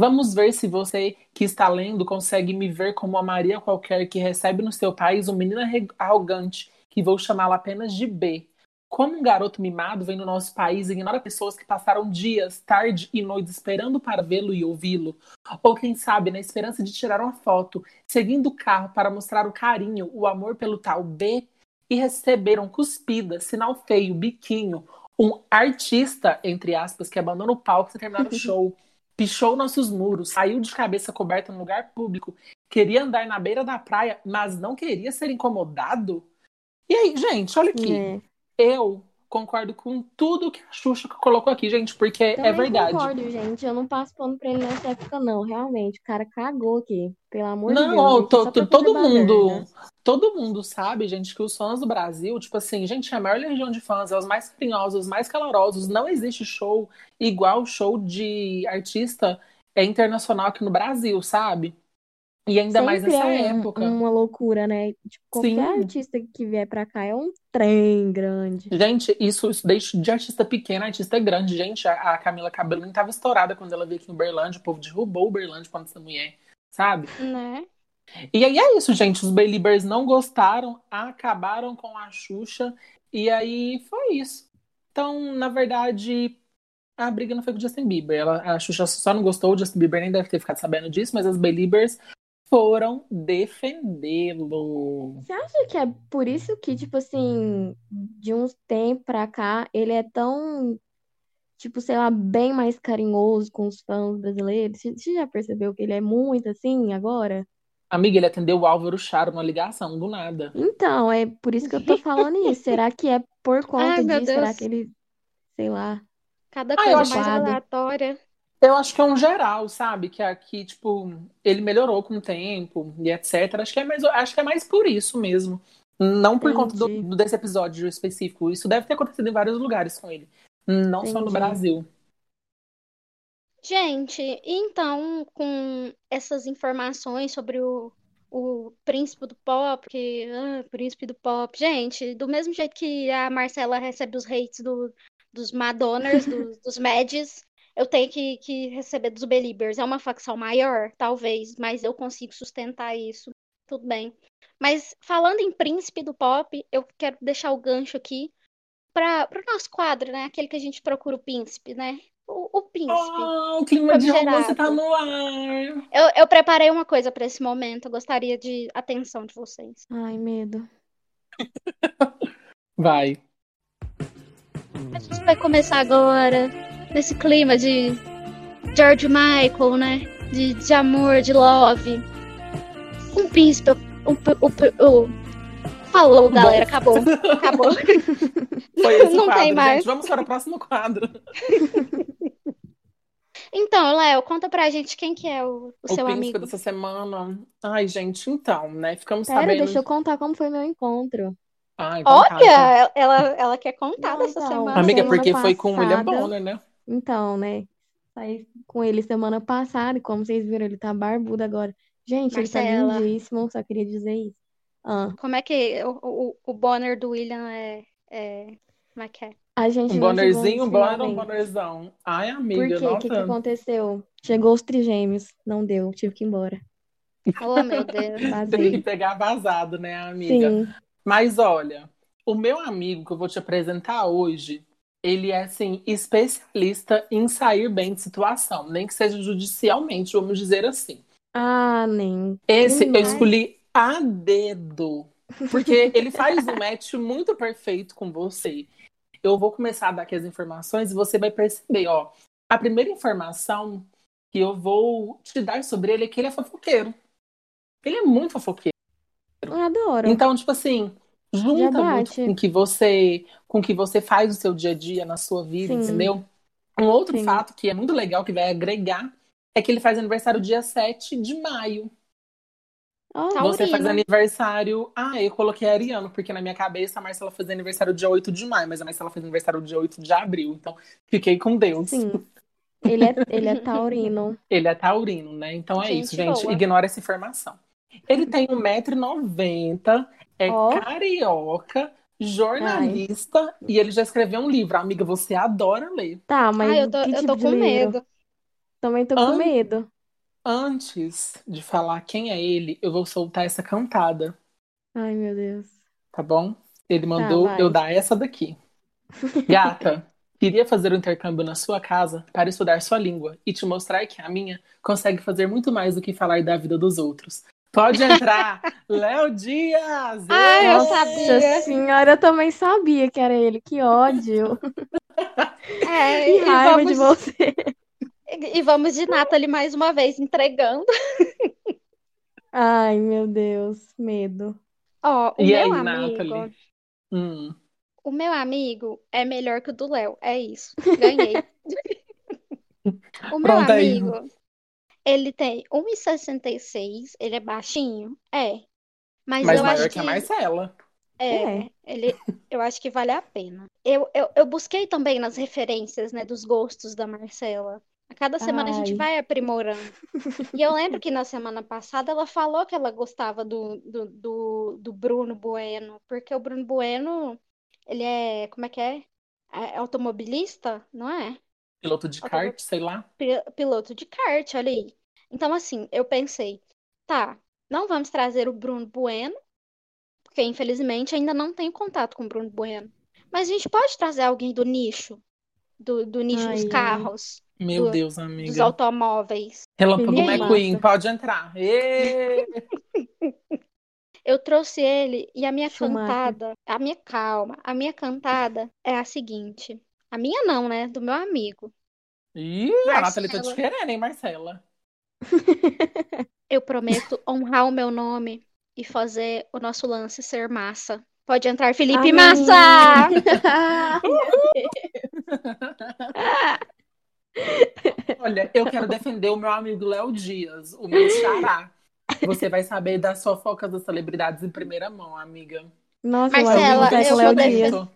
Vamos ver se você que está lendo consegue me ver como a Maria qualquer que recebe no seu país um menino arrogante, que vou chamá-la apenas de B. Como um garoto mimado vem no nosso país e ignora pessoas que passaram dias, tarde e noite esperando para vê-lo e ouvi-lo. Ou quem sabe, na esperança de tirar uma foto, seguindo o carro para mostrar o carinho, o amor pelo tal B, e receberam cuspida, sinal feio, biquinho, um artista, entre aspas, que abandona o palco sem terminar o show, pichou nossos muros, saiu de cabeça coberta no lugar público, queria andar na beira da praia, mas não queria ser incomodado? E aí, gente, olha aqui. É. Eu concordo com tudo que a Xuxa colocou aqui, gente, porque é Também é verdade. concordo, gente. Eu não passo pano pra ele nessa época, não. Realmente, o cara cagou aqui. Pelo amor não, de Deus. Não, to, todo mundo, todo mundo sabe, gente, que os fãs do Brasil, tipo assim, gente, a maior legião de fãs, é os mais carinhosos, os mais calorosos. Não existe show igual show de artista é internacional aqui no Brasil, sabe? E ainda mais nessa é um- época. uma loucura, né? Tipo, qualquer Sim. artista que vier pra cá é um trem grande. Gente, isso, isso deixa de artista pequeno, artista grande. Gente, a, a Camila Cabello nem tava estourada quando ela veio aqui no Berlândia. O povo derrubou o Berlândia quando essa mulher, sabe? Né? E aí é isso, gente. Os Beliebers não gostaram, acabaram com a Xuxa. E aí foi isso. Então, na verdade, a briga não foi com o Justin Bieber. Ela, a Xuxa só não gostou, o Justin Bieber nem deve ter ficado sabendo disso, mas as Beliebers foram defendê-lo. Você acha que é por isso que, tipo assim, de uns tempos pra cá, ele é tão, tipo, sei lá, bem mais carinhoso com os fãs brasileiros? Você já percebeu que ele é muito assim agora? Amiga, ele atendeu o Álvaro Charo numa ligação, do nada. Então, é por isso que eu tô falando isso. Será que é por conta Ai, disso? Será que ele, sei lá, Cada Ah, coisa acho- mais aleatória. Eu acho que é um geral, sabe? Que aqui, tipo, ele melhorou com o tempo e etc. Acho que é mais, acho que é mais por isso mesmo. Não por conta do, Entendi. do- desse episódio específico. Isso deve ter acontecido em vários lugares com ele. Não só no Entendi. Brasil. Gente, então, com essas informações sobre o, o príncipe do pop, que, ah, príncipe do pop, gente, do mesmo jeito que a Marcela recebe os hates do- dos Madonners, dos, dos Mads, eu tenho que, que receber dos Beliebers. É uma facção maior, talvez, mas eu consigo sustentar isso. Tudo bem. Mas falando em príncipe do pop, eu quero deixar o gancho aqui para o nosso quadro, né? Aquele que a gente procura o príncipe, né? O, o príncipe. Oh, o clima de romance tá no ar. Eu, eu preparei uma coisa para esse momento. Eu gostaria de atenção de vocês. ai, medo. Vai. A gente vai começar agora nesse clima de George Michael, né? De, de amor, de love. Um príncipe. Um, um, um- Falou, galera. Acabou. Acabou. Foi esse Não quadro, tem mais. gente. Vamos para o próximo quadro. Então, Léo, conta pra gente quem que é o, o O seu amigo. dessa semana. Ai, gente, então, né? Ficamos Pera, sabendo. deixa eu contar como foi meu encontro. Ai. Olha, ela, ela quer contar Não, dessa então. semana. Amiga, semana porque foi com o William Bonner, né? Então, né? Saí com ele semana passada e como vocês viram, ele tá barbudo agora. Gente, ele tá Marcela. lindíssimo, só queria dizer isso. Ah, Como é que o, o, o Bonner do William é, é. Como é que é? a gente Um Bonnerzinho, um nos Bonner, um. Bonnerzão. Ai, Por amiga, quê? O que que aconteceu? Chegou os trigêmeos. Não deu, tive que ir embora. Oh, meu Deus. Teve que pegar vazado, né, amiga? Sim. Mas olha, o meu amigo que eu vou te apresentar hoje, ele é, assim, especialista em sair bem de situação, nem que seja judicialmente, vamos dizer assim. Ah, nem. Esse eu escolhi a dedo, porque ele faz um match muito perfeito com você. Eu vou começar a dar aqui as informações e você vai perceber, ó. A primeira informação que eu vou te dar sobre ele é que ele é fofoqueiro. Ele é muito fofoqueiro. Adoro. Então, tipo assim, junta muito com o que você, com o que você faz no seu dia a dia, na sua vida, Sim. entendeu? Um outro Sim. fato que é muito legal, que vai agregar, é que ele faz aniversário dia 7 de maio. Tá. Você faz Taurino. aniversário. Ah, eu coloquei ariano, porque na minha cabeça a Marcela faz aniversário dia 8 de maio, mas a Marcela faz aniversário dia 8 de abril. Então, fiquei com Deus. sim. Ele é, ele é taurino. Ele é taurino, né? Então é Gente isso, gente. boa. Ignora essa informação. Ele tem 1,90m, é Ó. carioca, jornalista e ele já escreveu um livro. Amiga, você adora ler. Tá, mas Ai, eu tô, que eu tipo tô de com livro? medo. Também tô com Hã? medo. Antes de falar quem é ele, eu vou soltar essa cantada, Ai, meu Deus. tá bom? Ele mandou vai. eu dar essa daqui. Gata, queria fazer um intercâmbio na sua casa para estudar sua língua e te mostrar que a minha consegue fazer muito mais do que falar da vida dos outros. Pode entrar, Léo Dias! Ai, eu Nossa sabia. senhora, eu também sabia que era ele. Que ódio. É, Que e raiva de vamos, você. e vamos de Nathalie mais uma vez entregando. Ai, meu Deus. Medo. Ó, o E meu aí, amigo, Nathalie? Hum. o meu amigo é melhor que o do Léo. É isso. Ganhei. O meu Pronto, aí. Ele tem 1,66, ele é baixinho? É. Mas Mas eu maior acho que a Marcela. é, É. ele, eu acho que vale a pena. Eu, eu, eu busquei também nas referências, né, dos gostos da Marcela. A cada semana a gente Ai. vai aprimorando. E eu lembro que na semana passada ela falou que ela gostava do, do, do, do Bruno Bueno, porque o Bruno Bueno, ele é, como é que é? É automobilista, não é? Piloto de Automo- kart, sei lá. Pi- Piloto de kart, olha aí. Então, assim, eu pensei, tá, não vamos trazer o Bruno Bueno, porque infelizmente ainda não tenho contato com o Bruno Bueno. Mas a gente pode trazer alguém do nicho, do, do nicho dos Ai, ai. carros, Meu Do- Deus, dos amiga. automóveis. Relâmpago McQueen, Massa. pode entrar. Eu trouxe ele e a minha Schumacher. cantada, a minha calma, a minha cantada é a seguinte. A minha não, né? Do meu amigo. Ih, a Nathalie tá Marcela. te querendo, hein, Marcela? Eu prometo honrar o meu nome e fazer o nosso lance ser massa. Pode entrar, Felipe Amém. Massa! Olha, eu quero defender o meu amigo Léo Dias, o meu xará. Você vai saber das fofocas das celebridades em primeira mão, amiga. Nossa, eu Marcela, eu o Léo vou defender.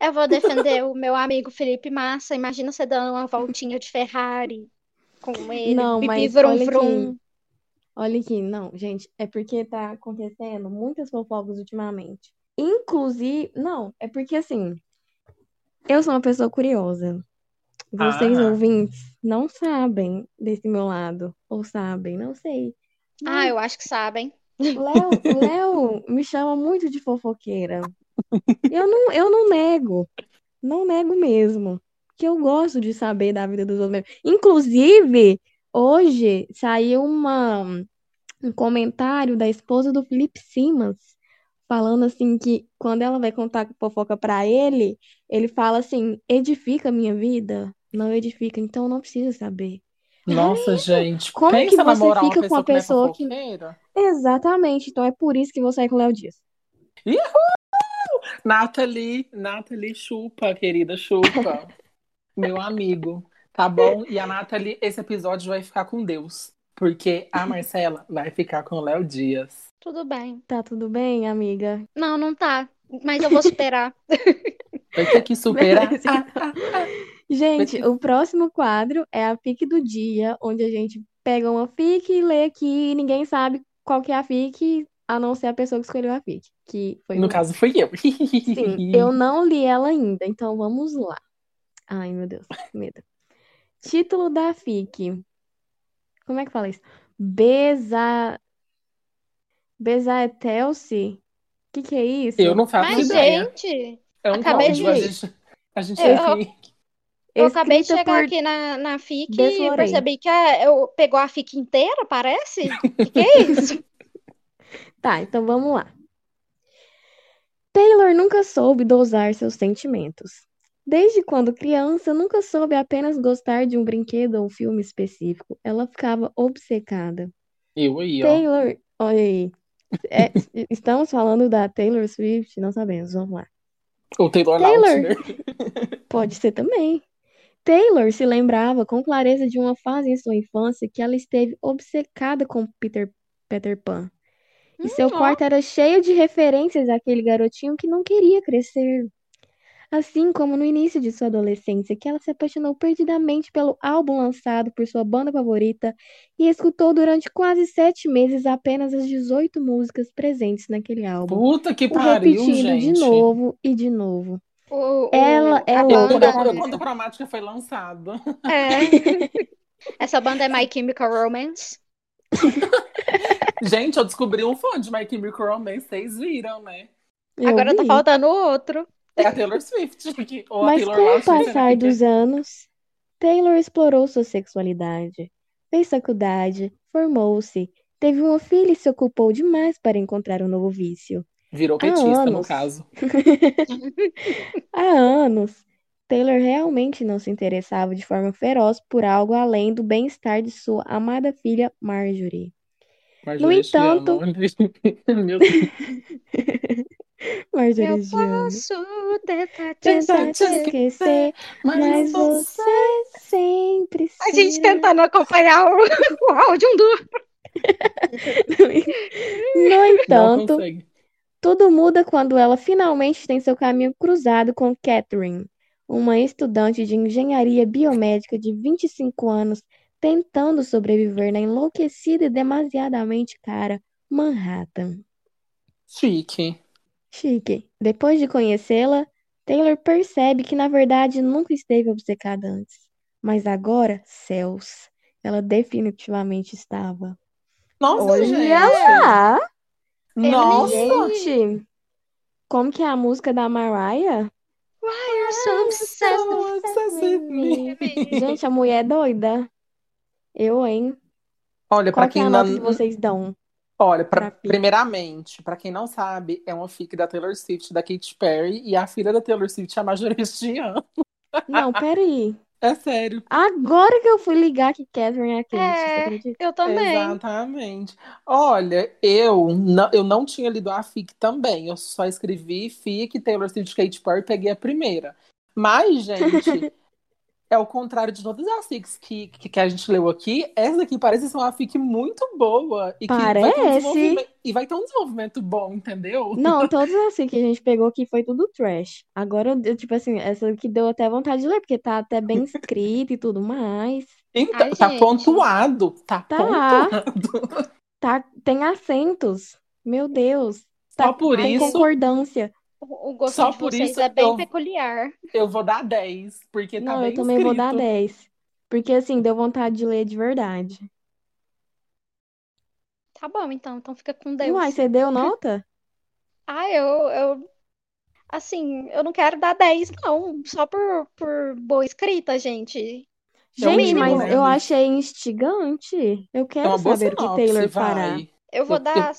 Eu vou defender o meu amigo Felipe Massa. Imagina você dando uma voltinha de Ferrari com ele, Não, pipi mas vrum olha vrum. aqui. Olha aqui, não, gente, é porque tá acontecendo muitas fofocas ultimamente. Inclusive, não, é porque assim, eu sou uma pessoa curiosa. Vocês Ah. ouvintes não sabem desse meu lado, ou sabem, não sei. Ah, Mas eu acho que sabem. Léo, Léo me chama muito de fofoqueira. Eu não, eu não nego, não nego mesmo, que eu gosto de saber da vida dos outros. mesmo. Inclusive, hoje saiu uma, um comentário da esposa do Felipe Simas falando assim que quando ela vai contar fofoca pra ele, ele fala assim: edifica a minha vida? Não edifica, então não precisa saber. Nossa, gente, Como que pensa você namorar uma fica com que não é pessoa que-? Exatamente, então é por isso que vou sair com o Léo Dias. Nathalie, Nathalie chupa, querida, chupa. Meu amigo, tá bom? E a Nathalie, esse episódio vai ficar com Deus. Porque a Marcela vai ficar com o Léo Dias. Tudo bem. Tá tudo bem, amiga? Não, não tá. Mas eu vou superar. Vai ter que superar. Beleza, então. Gente, ter- o próximo quadro é a fic do dia, onde a gente pega uma fic e lê aqui e ninguém sabe qual que é a fic, a não ser a pessoa que escolheu a fic, que foi No caso, fui eu. Sim, eu não li ela ainda, então vamos lá. Ai, meu Deus, medo. Título da fic. Como é que fala isso? Beza... Bezaetelce? O que que é isso? Eu não faço Mas, ideia. gente, É um acabei de- gente, a gente Eu- é assim. eu acabei de chegar por aqui na, na FIC e Desflorei. percebi que a- eu pegou a FIC inteira, parece? O que, que é isso? Tá, então vamos lá. Taylor nunca soube dosar seus sentimentos. Desde quando criança, nunca soube apenas gostar de um brinquedo ou um filme específico. Ela ficava obcecada. Eu aí, ó. Taylor, olha aí. É, estamos falando da Taylor Swift? Não sabemos, vamos lá. O Taylor Taylor. Pode ser também. Taylor se lembrava com clareza de uma fase em sua infância que ela esteve obcecada com Peter, Peter Pan. E seu Hum, ó. quarto era cheio de referências àquele garotinho que não queria crescer. Assim como no início de sua adolescência, que ela se apaixonou perdidamente pelo álbum lançado por sua banda favorita e escutou durante quase sete meses apenas as 18 músicas presentes naquele álbum, Puta que pariu, repetindo de gente. novo e de novo. O, o- Ela é a louca banda- da quando, música. quando Cromática foi lançado. É. Essa banda é My Chemical Romance. Gente, eu descobri um fã de My Chemical Romance, vocês viram, né? Eu Agora tá vi. faltando outro. É a Taylor Swift. que- Ou a Mas Taylor com o lá passar dos anos, Taylor explorou sua sexualidade, fez faculdade, formou-se, teve uma filha e se ocupou demais para encontrar um novo vício. Virou petista, no anos. caso. Há anos, Taylor realmente não se interessava de forma feroz por algo além do bem-estar de sua amada filha Marjorie. Marjorie, No. Meu Deus. Marjorie Eu amo. posso tentar te Tentar te esquecer. mas você sempre A gente tentando acompanhar o, o áudio um do. No entanto, tudo muda quando ela finalmente tem seu caminho cruzado com Catherine, uma estudante de engenharia biomédica de 25 anos, tentando sobreviver na enlouquecida e demasiadamente cara Manhattan. Chique. Chique. Depois de conhecê-la, Taylor percebe que na verdade nunca esteve obcecada antes. Mas agora, céus, ela definitivamente estava. Nossa, Olha gente. lá! Nossa. Gente, como que é a música da Mariah? You're so obsessed So obsessed with me. Gente, a mulher é doida. Eu, hein? Olha, é quem a não. que vocês dão? Olha, pra- pra primeiramente, pra quem não sabe, é uma fic da Taylor Swift, da Katy Perry, e a filha da Taylor Swift é a ano. Não, peraí. É sério. Agora que eu fui ligar que Catherine é quente, você É. acredita? Eu também. Exatamente. Olha, eu não, eu não tinha lido a fic também. Eu só escrevi fic, Taylor Swift, Katy Perry, peguei a primeira. Mas, gente, é o contrário de todas as fics que, que, que a gente leu aqui. Essa aqui parece ser uma fic muito boa. E que vai ter um Parece. desenvolvimento, e vai ter um desenvolvimento bom, entendeu? Não, todos assim que a gente pegou aqui foi tudo trash. Agora, eu, tipo assim, essa que deu até vontade de ler, porque tá até bem escrito e tudo mais. Então, Ai, tá gente. pontuado. Tá, Tá. pontuado. Tá, tem acentos. Meu Deus. Só Tá, por tem isso, concordância. O, gosto Só de por vocês isso é bem eu- peculiar. eu vou dar 10, porque tá Não, bem eu também vou dar escrito. 10. Porque assim, deu vontade de ler de verdade. Tá bom, então. Então fica com Deus. Uai, você deu nota? Ah, eu, eu. Assim, eu não quero dar 10, não. Só por, por boa escrita, gente. É Gente, mínimo, mas né? eu achei instigante. Eu quero boa saber o que Taylor fará. vai. Eu vou Eu- dar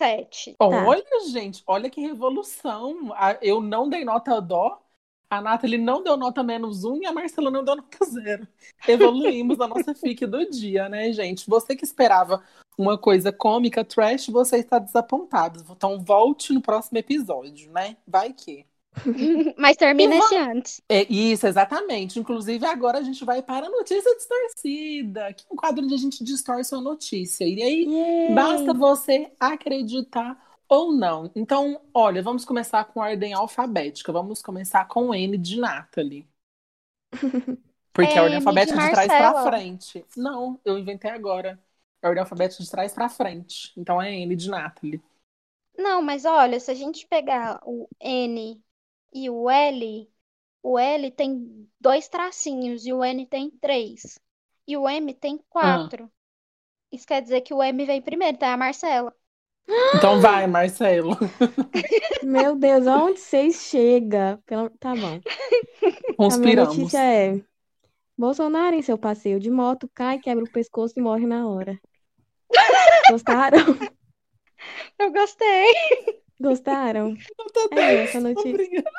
7. Olha, gente, olha que revolução. Eu não dei nota dó, a Nathalie não deu nota menos um e a Marcela não deu nota zero. Evoluímos na nossa fic do dia, né, gente? Você que esperava uma coisa cômica, trash, você está desapontado. Então volte no próximo episódio, né? Vai que. Mas termina esse antes. É isso, exatamente. Inclusive, agora a gente vai para a notícia distorcida, que é um quadro onde a gente distorce uma notícia. E aí, Yay! Basta você acreditar ou não. Então, olha, vamos começar com ordem alfabética. Vamos começar com N de Nathalie. Porque a ordem alfabética de de trás Marcela. frente. Não, eu inventei agora. A ordem alfabética de trás pra frente. Então é N de Nathalie. Não, mas olha, se a gente pegar o N e o L, o L tem dois tracinhos e o N tem três. E o M tem quatro. Isso quer dizer que o M vem primeiro, então é a Marcela. Então vai, Marcelo. Meu Deus, aonde vocês chegam? Pelo... Tá bom. A minha Conspiramos. notícia é: Bolsonaro, em seu passeio de moto, cai, quebra o pescoço e morre na hora. Gostaram? Eu gostei. Gostaram? Nota É 10. essa notícia. Obrigada.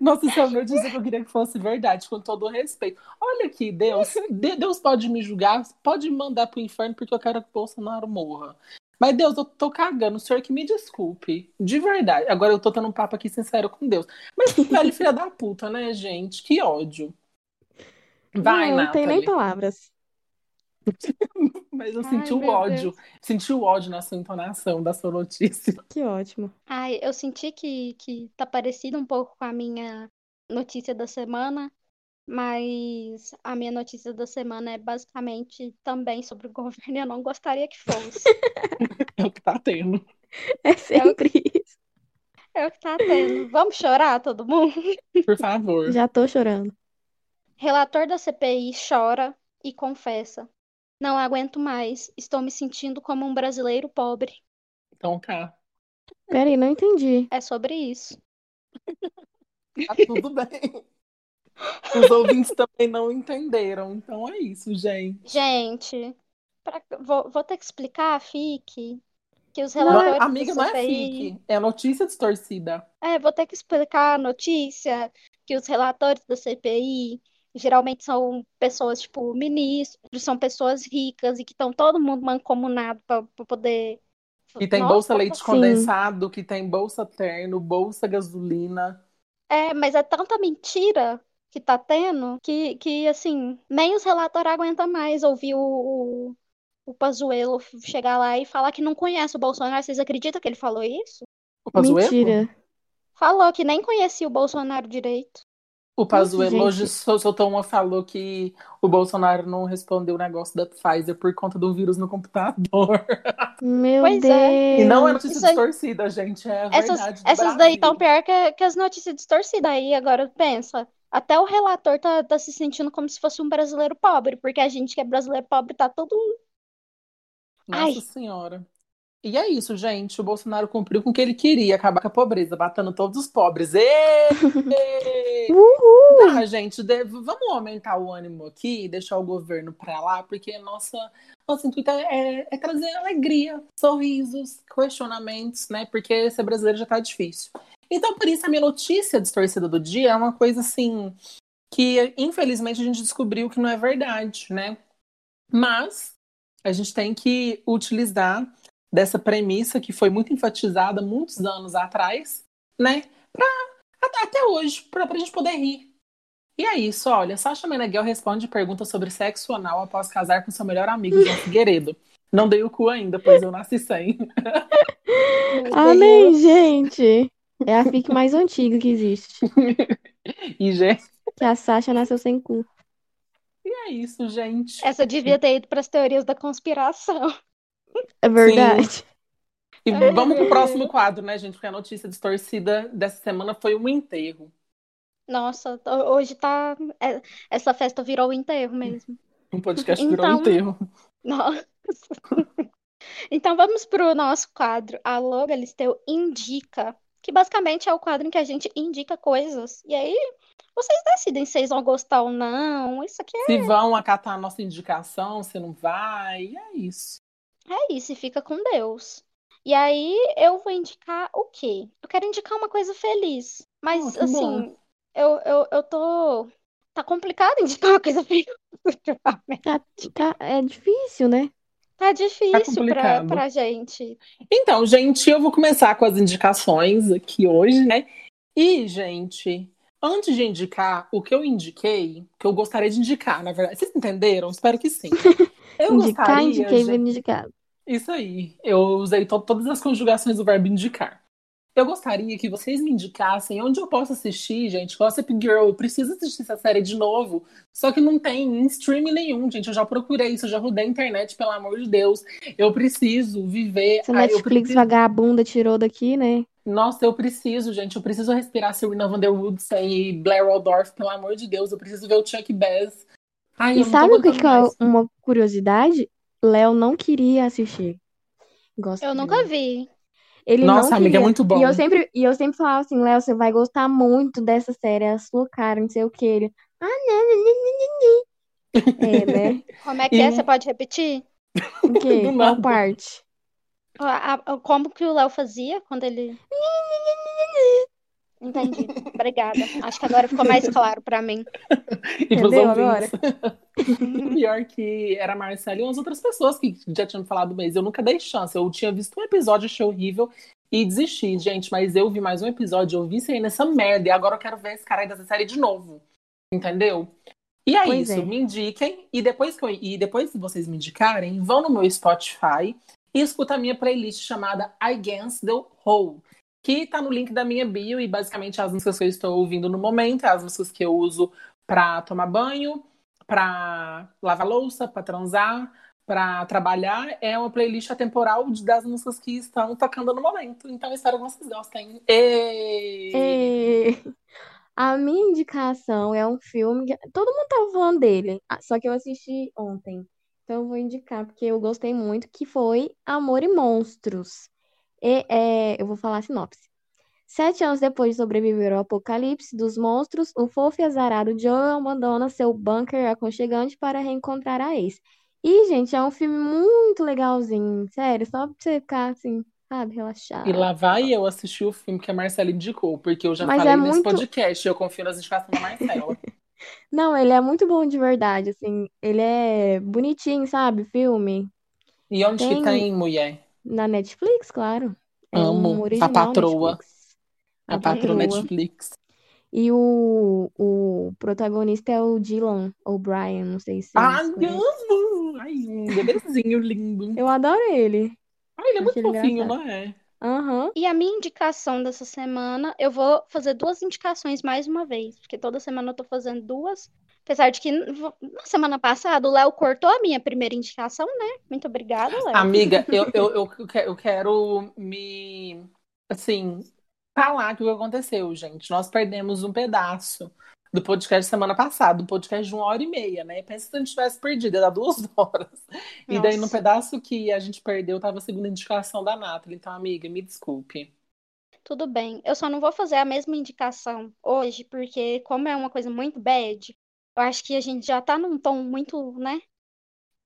Nossa, essa é uma notícia que eu queria que fosse verdade, com todo o respeito. Olha aqui, Deus, de- Deus pode me julgar, pode me mandar pro inferno porque eu quero que o Bolsonaro morra. Mas Deus, eu tô cagando, o senhor que me desculpe, de verdade. Agora eu tô tendo um papo aqui sincero com Deus. Mas que velho filha da puta, né, gente? Que ódio. Vai, Não, não tem nem palavras. Mas eu Ai, senti o ódio. Senti o ódio na sua entonação da sua notícia. Que ótimo. Ai, eu senti que, que tá parecido um pouco com a minha notícia da semana, mas a minha notícia da semana é basicamente também sobre o governo e eu não gostaria que fosse. É o que tá tendo. É sempre isso. É o que tá tendo. Vamos chorar, todo mundo? Por favor. Já tô chorando. Relator da CPI chora e confessa. Não aguento mais. Estou me sentindo como um brasileiro pobre. Então tá. Peraí, não entendi. É sobre isso. Tá tudo bem. Os ouvintes também não entenderam. Então é isso, gente. Gente, pra- vou, vou ter que explicar, Fique, que os Não, relatores da amiga, não é CPI. fique. É notícia distorcida. É, vou ter que explicar a notícia que os relatores da CPI geralmente são pessoas, tipo, ministros, são pessoas ricas e que estão todo mundo mancomunado para poder. Que tem Nossa, bolsa leite Sim. condensado, que tem bolsa terno, bolsa gasolina. É, mas é tanta mentira que tá tendo que, que assim, nem os relatores aguentam mais ouvir o, o, o Pazuello chegar lá e falar que não conhece o Bolsonaro. Vocês acreditam que ele falou isso? O Pazuello? Mentira. Falou que nem conhecia o Bolsonaro direito. O Pazuello sol- soltou uma falou que o Bolsonaro não respondeu o negócio da Pfizer por conta do vírus no computador. Meu Pois é. Deus. E não é notícia Isso aí- distorcida, gente, é a Essas, verdade essas daí tão Brasil. pior que, que as notícias distorcidas. Aí agora pensa, até o relator tá, tá se sentindo como se fosse um brasileiro pobre, porque a gente que é brasileiro pobre tá tudo. Nossa Ai. Senhora. E é isso, gente. O Bolsonaro cumpriu com o que ele queria, acabar com a pobreza, batendo todos os pobres. Ê! Uhul. Ah, gente, vamos aumentar o ânimo aqui, deixar o governo pra lá, porque nossa, nosso intuito é, é trazer alegria, sorrisos, questionamentos, né? Porque ser brasileiro já tá difícil. Então, por isso, a minha notícia distorcida do dia é uma coisa assim que, infelizmente, a gente descobriu que não é verdade, né? Mas a gente tem que utilizar dessa premissa que foi muito enfatizada muitos anos atrás, né? Pra, até, até hoje, pra, pra gente poder rir. E é isso, olha, Sasha Meneghel responde perguntas sobre sexo anal após casar com seu melhor amigo, João Figueiredo. Não dei o cu ainda, pois eu nasci sem. Amém, gente. É a fic mais antiga que existe. E, gente, Que a Sasha nasceu sem cu. e é isso, gente. Essa devia ter ido pras teorias da conspiração. É verdade. E Ai, vamos pro próximo quadro, né, gente? Porque a notícia distorcida dessa semana foi um enterro. Nossa, ho- hoje tá. é- Essa festa virou o enterro mesmo. Um podcast virou Então- enterro. Nossa. Então vamos pro nosso quadro. Alô, Galisteu Indica. Que basicamente é o quadro em que a gente indica coisas. E aí vocês decidem se vocês vão gostar ou não. Isso aqui é, Se vão acatar a nossa indicação, se não vai, é isso. É isso, e fica com Deus. E aí eu vou indicar o quê? Eu quero indicar uma coisa feliz. Mas Oh, assim, bom. eu, eu, eu tô. Tá complicado indicar uma coisa feliz. Tá, tá- é difícil, né? Tá difícil pra, complicado. pra gente. Então, gente, eu vou começar com as indicações aqui hoje, né? E, gente, antes de indicar o que eu indiquei, que eu gostaria de indicar, na verdade. Vocês entenderam? Espero que sim. Eu Indicar, gostaria, indiquei, gente- indicado. Isso aí. Eu usei to- todas as conjugações do verbo indicar. Eu gostaria que vocês me indicassem onde eu posso assistir, gente. Gossip Girl, eu preciso assistir essa série de novo. Só que não tem em streaming nenhum, gente. Eu já procurei isso, eu já rodei a internet, pelo amor de Deus. Eu preciso viver. Eu Netflix preciso- vagabunda tirou daqui, né? Nossa, eu preciso, gente. Eu preciso respirar Serena Vanderwoodsen e Blair Waldorf, pelo amor de Deus. Eu preciso ver o Chuck Bass. Ai, E sabe o que, que é uma curiosidade? Léo não queria assistir. Gosto Eu nunca vi. Ele Nossa, não amiga, é muito bom. E eu sempre, e eu sempre falava assim, Léo, você vai gostar muito dessa série, é a sua cara, não sei o que. Ele, ah, não, não, não, não, não. É, né? Como é que E- é? Você pode repetir? O quê? Qual parte? A- a- como que o Léo fazia quando ele. Entendi. Obrigada. Acho que agora ficou mais claro pra mim. E pros Entendeu ouvintes. Pior que era a Marcela e umas outras pessoas que já tinham falado mesmo. Eu nunca dei chance. Eu tinha visto um episódio, achei horrível e desisti, gente. Mas eu vi mais um episódio, eu vi isso aí nessa merda. E agora eu quero ver esse cara aí dessa série de novo. Entendeu? E é Pois isso, é. me indiquem. E depois, que eu- e depois que vocês me indicarem, vão no meu Spotify e escuta a minha playlist chamada Against the Whole, que tá no link da minha bio e basicamente as músicas que eu estou ouvindo no momento, é as músicas que eu uso pra tomar banho, pra lavar louça, pra transar, pra trabalhar. É uma playlist atemporal das músicas que estão tocando no momento. Então espero que vocês gostem. A minha indicação é um filme que todo mundo tava falando dele, ah, só que eu assisti ontem. Então eu vou indicar porque eu gostei muito, que foi Amor e Monstros. E, é, eu vou falar a sinopse. Sete anos depois de sobreviver ao apocalipse dos monstros, o fofo e azarado Joel abandona seu bunker aconchegante para reencontrar a ex. E, gente, é um filme muito legalzinho, sério, só pra você ficar assim, sabe, relaxado. E lá vai eu assistir o filme que a Marcela indicou, porque eu já Mas falei é nesse muito- podcast, eu confio nas indicações da Marcela. Não, ele é muito bom de verdade, assim, ele é bonitinho, sabe, filme. E onde que Tem- tem, mulher? Na Netflix, claro. É Amo. um A original patroa. Netflix. A A patroa. Netflix. E o, o protagonista é o Dylan O'Brien, não sei se Ai, vocês conhecem. amo! Ai, um bebezinho lindo. Eu adoro ele. Ai, ele é muito fofinho, engraçado. não é? Aham. E a minha indicação dessa semana, eu vou fazer duas indicações mais uma vez, porque toda semana eu tô fazendo duas. Apesar de que na semana passada o Léo cortou a minha primeira indicação, né? Muito obrigada, Léo. Amiga, eu, eu, eu, que- eu quero me, assim, falar que o que aconteceu, gente. Nós perdemos um pedaço do podcast semana passada, um podcast de uma hora e meia, né? Pensa se a gente tivesse perdido, dar duas horas. E daí, no Nossa. pedaço que a gente perdeu, tava a segunda indicação da Nathalie. Então, amiga, me desculpe. Tudo bem. Eu só não vou fazer a mesma indicação hoje, porque como é uma coisa muito bad, eu acho que a gente já tá num tom muito, né?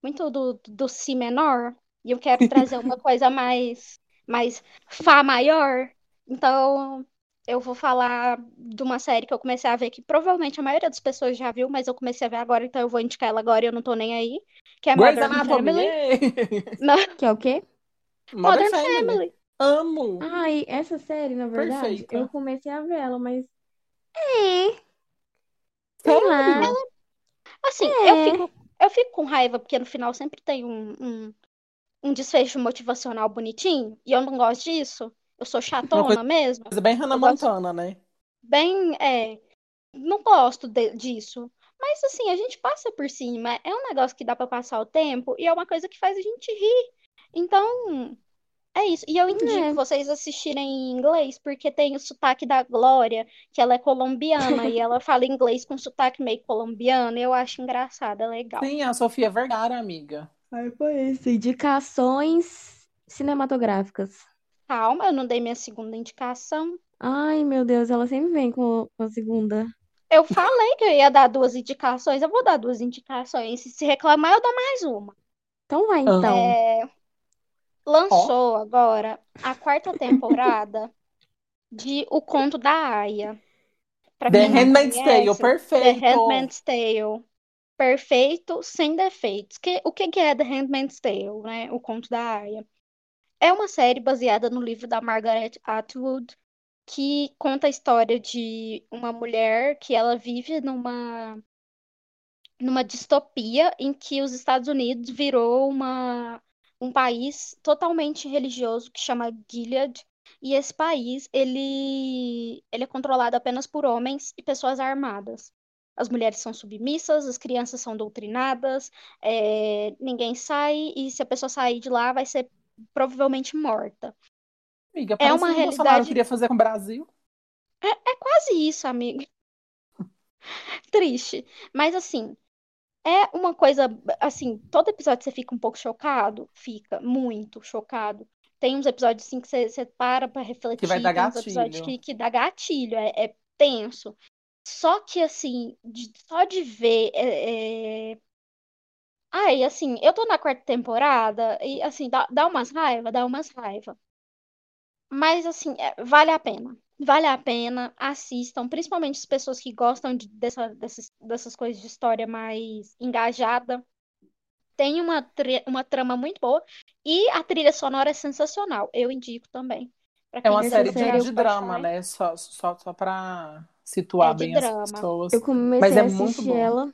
Muito do, do si menor. E eu quero trazer uma coisa mais, mais fá maior. Então, eu vou falar de uma série que eu comecei a ver que provavelmente a maioria das pessoas já viu, mas eu comecei a ver agora, então eu vou indicar ela agora e eu não tô nem aí. Que é Grey's Modern! Family. Não, Que é o quê? Modern Modern Family. Family. Amo! Ai, essa série, na verdade, Perfeita. eu comecei a ver ela, mas. É. Sei lá. Assim, É. eu fico, eu fico com raiva, porque no final sempre tem um, um, um desfecho motivacional bonitinho, e eu não gosto disso. Eu sou chatona coisa- mesmo. É bem Hannah Eu gosto- Montana, né? Bem, é. Não gosto de- disso. Mas assim, a gente passa por cima. É um negócio que dá pra passar o tempo e é uma coisa que faz a gente rir. Então, é isso. E eu indico É. vocês assistirem em inglês, porque tem o sotaque da Glória, que ela é colombiana e ela fala inglês com sotaque meio colombiano. e Eu acho engraçado, é legal. Sim, a Sofia Vergara, amiga. Ai, foi isso. Indicações cinematográficas. Calma, eu não dei minha segunda indicação. Ai, meu Deus, ela sempre vem com a segunda. Eu falei que eu ia dar duas indicações, eu vou dar duas indicações. Se se reclamar, eu dou mais uma. Então vai, então. É, lançou agora a quarta temporada de O Conto da Aya. Pra The Handmaid's Tale, conhece, perfeito. The Handmaid's Tale. Perfeito, sem defeitos. Que, o que que é The Handmaid's Tale, né? O Conto da Aya. É uma série baseada no livro da Margaret Atwood, que conta a história de uma mulher que ela vive numa numa distopia em que os Estados Unidos virou uma um país totalmente religioso que chama Gilead, e esse país ele ele é controlado apenas por homens e pessoas armadas. As mulheres são submissas, as crianças são doutrinadas, é, ninguém sai, e se a pessoa sair de lá vai ser provavelmente morta. Amiga, É uma que realidade- queria fazer com o Brasil. É quase isso, amiga. Triste. Mas assim, é uma coisa, assim, todo episódio você fica um pouco chocado, fica muito chocado. Tem uns episódios assim que você, você para pra refletir, Que vai dar tem uns episódios gatilho. que, que dá gatilho, é, é tenso. Só que assim, de- só de ver, é, é... Ai, assim, eu tô na quarta temporada e assim, dá, dá umas raiva, dá umas raiva. Mas assim, é, vale a pena. Vale a pena, assistam, principalmente as pessoas que gostam de- dessa- dessas, dessas coisas de história mais engajada. Tem uma, uma trama muito boa e a trilha sonora é sensacional. Eu indico também. É uma série de, série de drama, né? Só, só, só pra situar É bem drama. as pessoas. Eu comecei Mas é a muito assistir bom. ela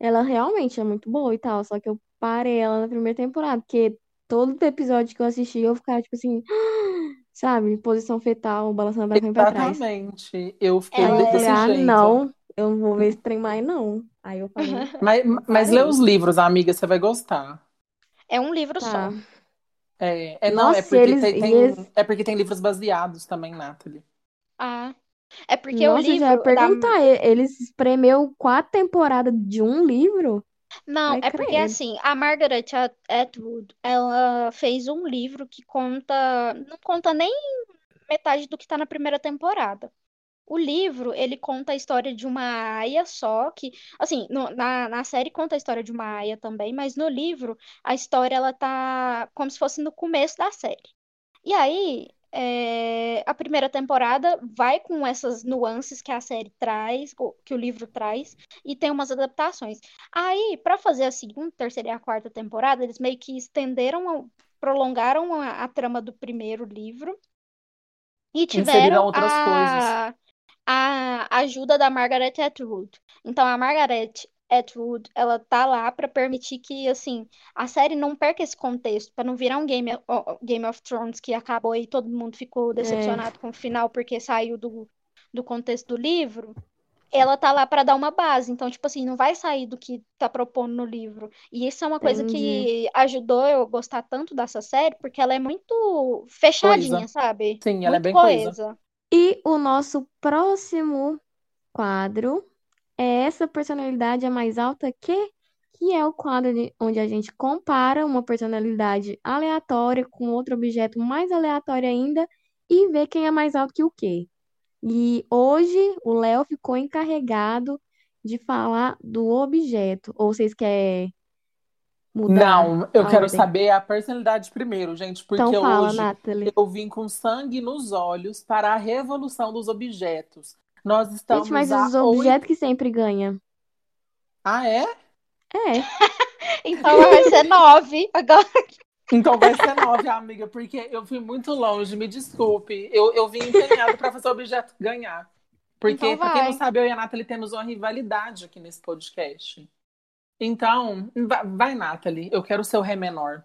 ela realmente é muito boa e tal, só que eu parei ela na primeira temporada, porque todo episódio que eu assisti eu ficava tipo assim, sabe, posição fetal, balançando pra frente e pra trás. Exatamente. Eu fiquei é- desse ah, jeito. não, eu não vou ver esse trem mais, não. Aí eu falei, Mas, mas lê os livros, amiga, você vai gostar. É um livro tá. só. É, é não, Nossa, é porque eles- tem, tem- eles- é porque tem livros baseados também, Nathalie. Ah. É porque o Nossa, eu já ia livro da perguntar, e- eles espremeu quatro temporadas de um livro? Não, Ai, é porque credo. assim, a Margaret At- Atwood, ela fez um livro que conta, não conta nem metade do que tá na primeira temporada. O livro, ele conta a história de uma aia só, que, assim, no- na, na série conta a história de uma aia também, mas no livro, a história, ela tá como se fosse no começo da série. E aí, é, a primeira temporada vai com essas nuances que a série traz, que o livro traz, e tem umas adaptações. Aí, para fazer a segunda, terceira e a quarta temporada, eles meio que estenderam, prolongaram a, a trama do primeiro livro e tiveram outras a, a ajuda da Margaret Atwood. Então, a Margaret Atwood, ela tá lá para permitir que, assim, a série não perca esse contexto, para não virar um Game, Game of Thrones que acabou e todo mundo ficou decepcionado com o final porque saiu do, do contexto do livro. Ela tá lá para dar uma base, então, tipo assim, não vai sair do que tá propondo no livro. E isso é uma coisa que ajudou eu gostar tanto dessa série, porque ela é muito fechadinha, Coesa. sabe? Sim, ela é Muito bem coesa. coesa. E o nosso próximo quadro é essa personalidade é mais alta que, que é o quadro de- onde a gente compara uma personalidade aleatória com outro objeto mais aleatório ainda e vê quem é mais alto que o quê. E hoje o Léo ficou encarregado de falar do objeto. Ou vocês querem mudar Não, eu quero ordem? saber a personalidade primeiro, gente, porque Então fala, hoje Nathalie. eu vim com sangue nos olhos para a revolução dos objetos. Nós estamos Gente, mas os objetos que sempre ganham. Ah, é? É. Então vai ser nove agora. Então vai ser nove, amiga, porque eu fui muito longe, me desculpe. Eu, eu vim empenhado para fazer o objeto ganhar. Porque, Então para quem não sabe, eu e a Nathalie temos uma rivalidade aqui nesse podcast. Então, vai, vai Nathalie, eu quero o seu ré menor.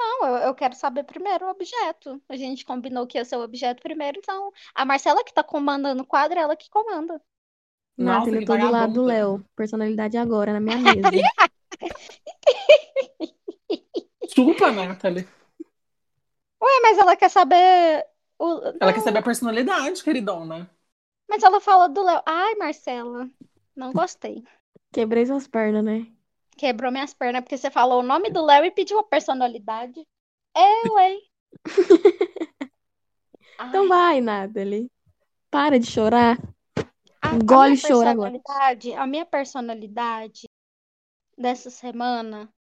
Não, eu, eu quero saber primeiro o objeto. A gente combinou que ia ser o objeto primeiro, então a Marcela que tá comandando o quadro, é ela que comanda. Nossa, eu tô do lado do. Léo. Personalidade agora, na minha mesa. Chupa, Nathalie. Ué, mas ela quer saber o. Ela quer Não, saber a personalidade, queridona. mas ela fala do Léo. Ai, Marcela, não gostei. Quebrei suas pernas, né? Quebrou minhas pernas porque você falou o nome do Léo e pediu a personalidade. Eu, hein? Então Ai, vai, Nathalie. Para de chorar. a, Engole o choro agora. personalidade, a minha personalidade dessa semana,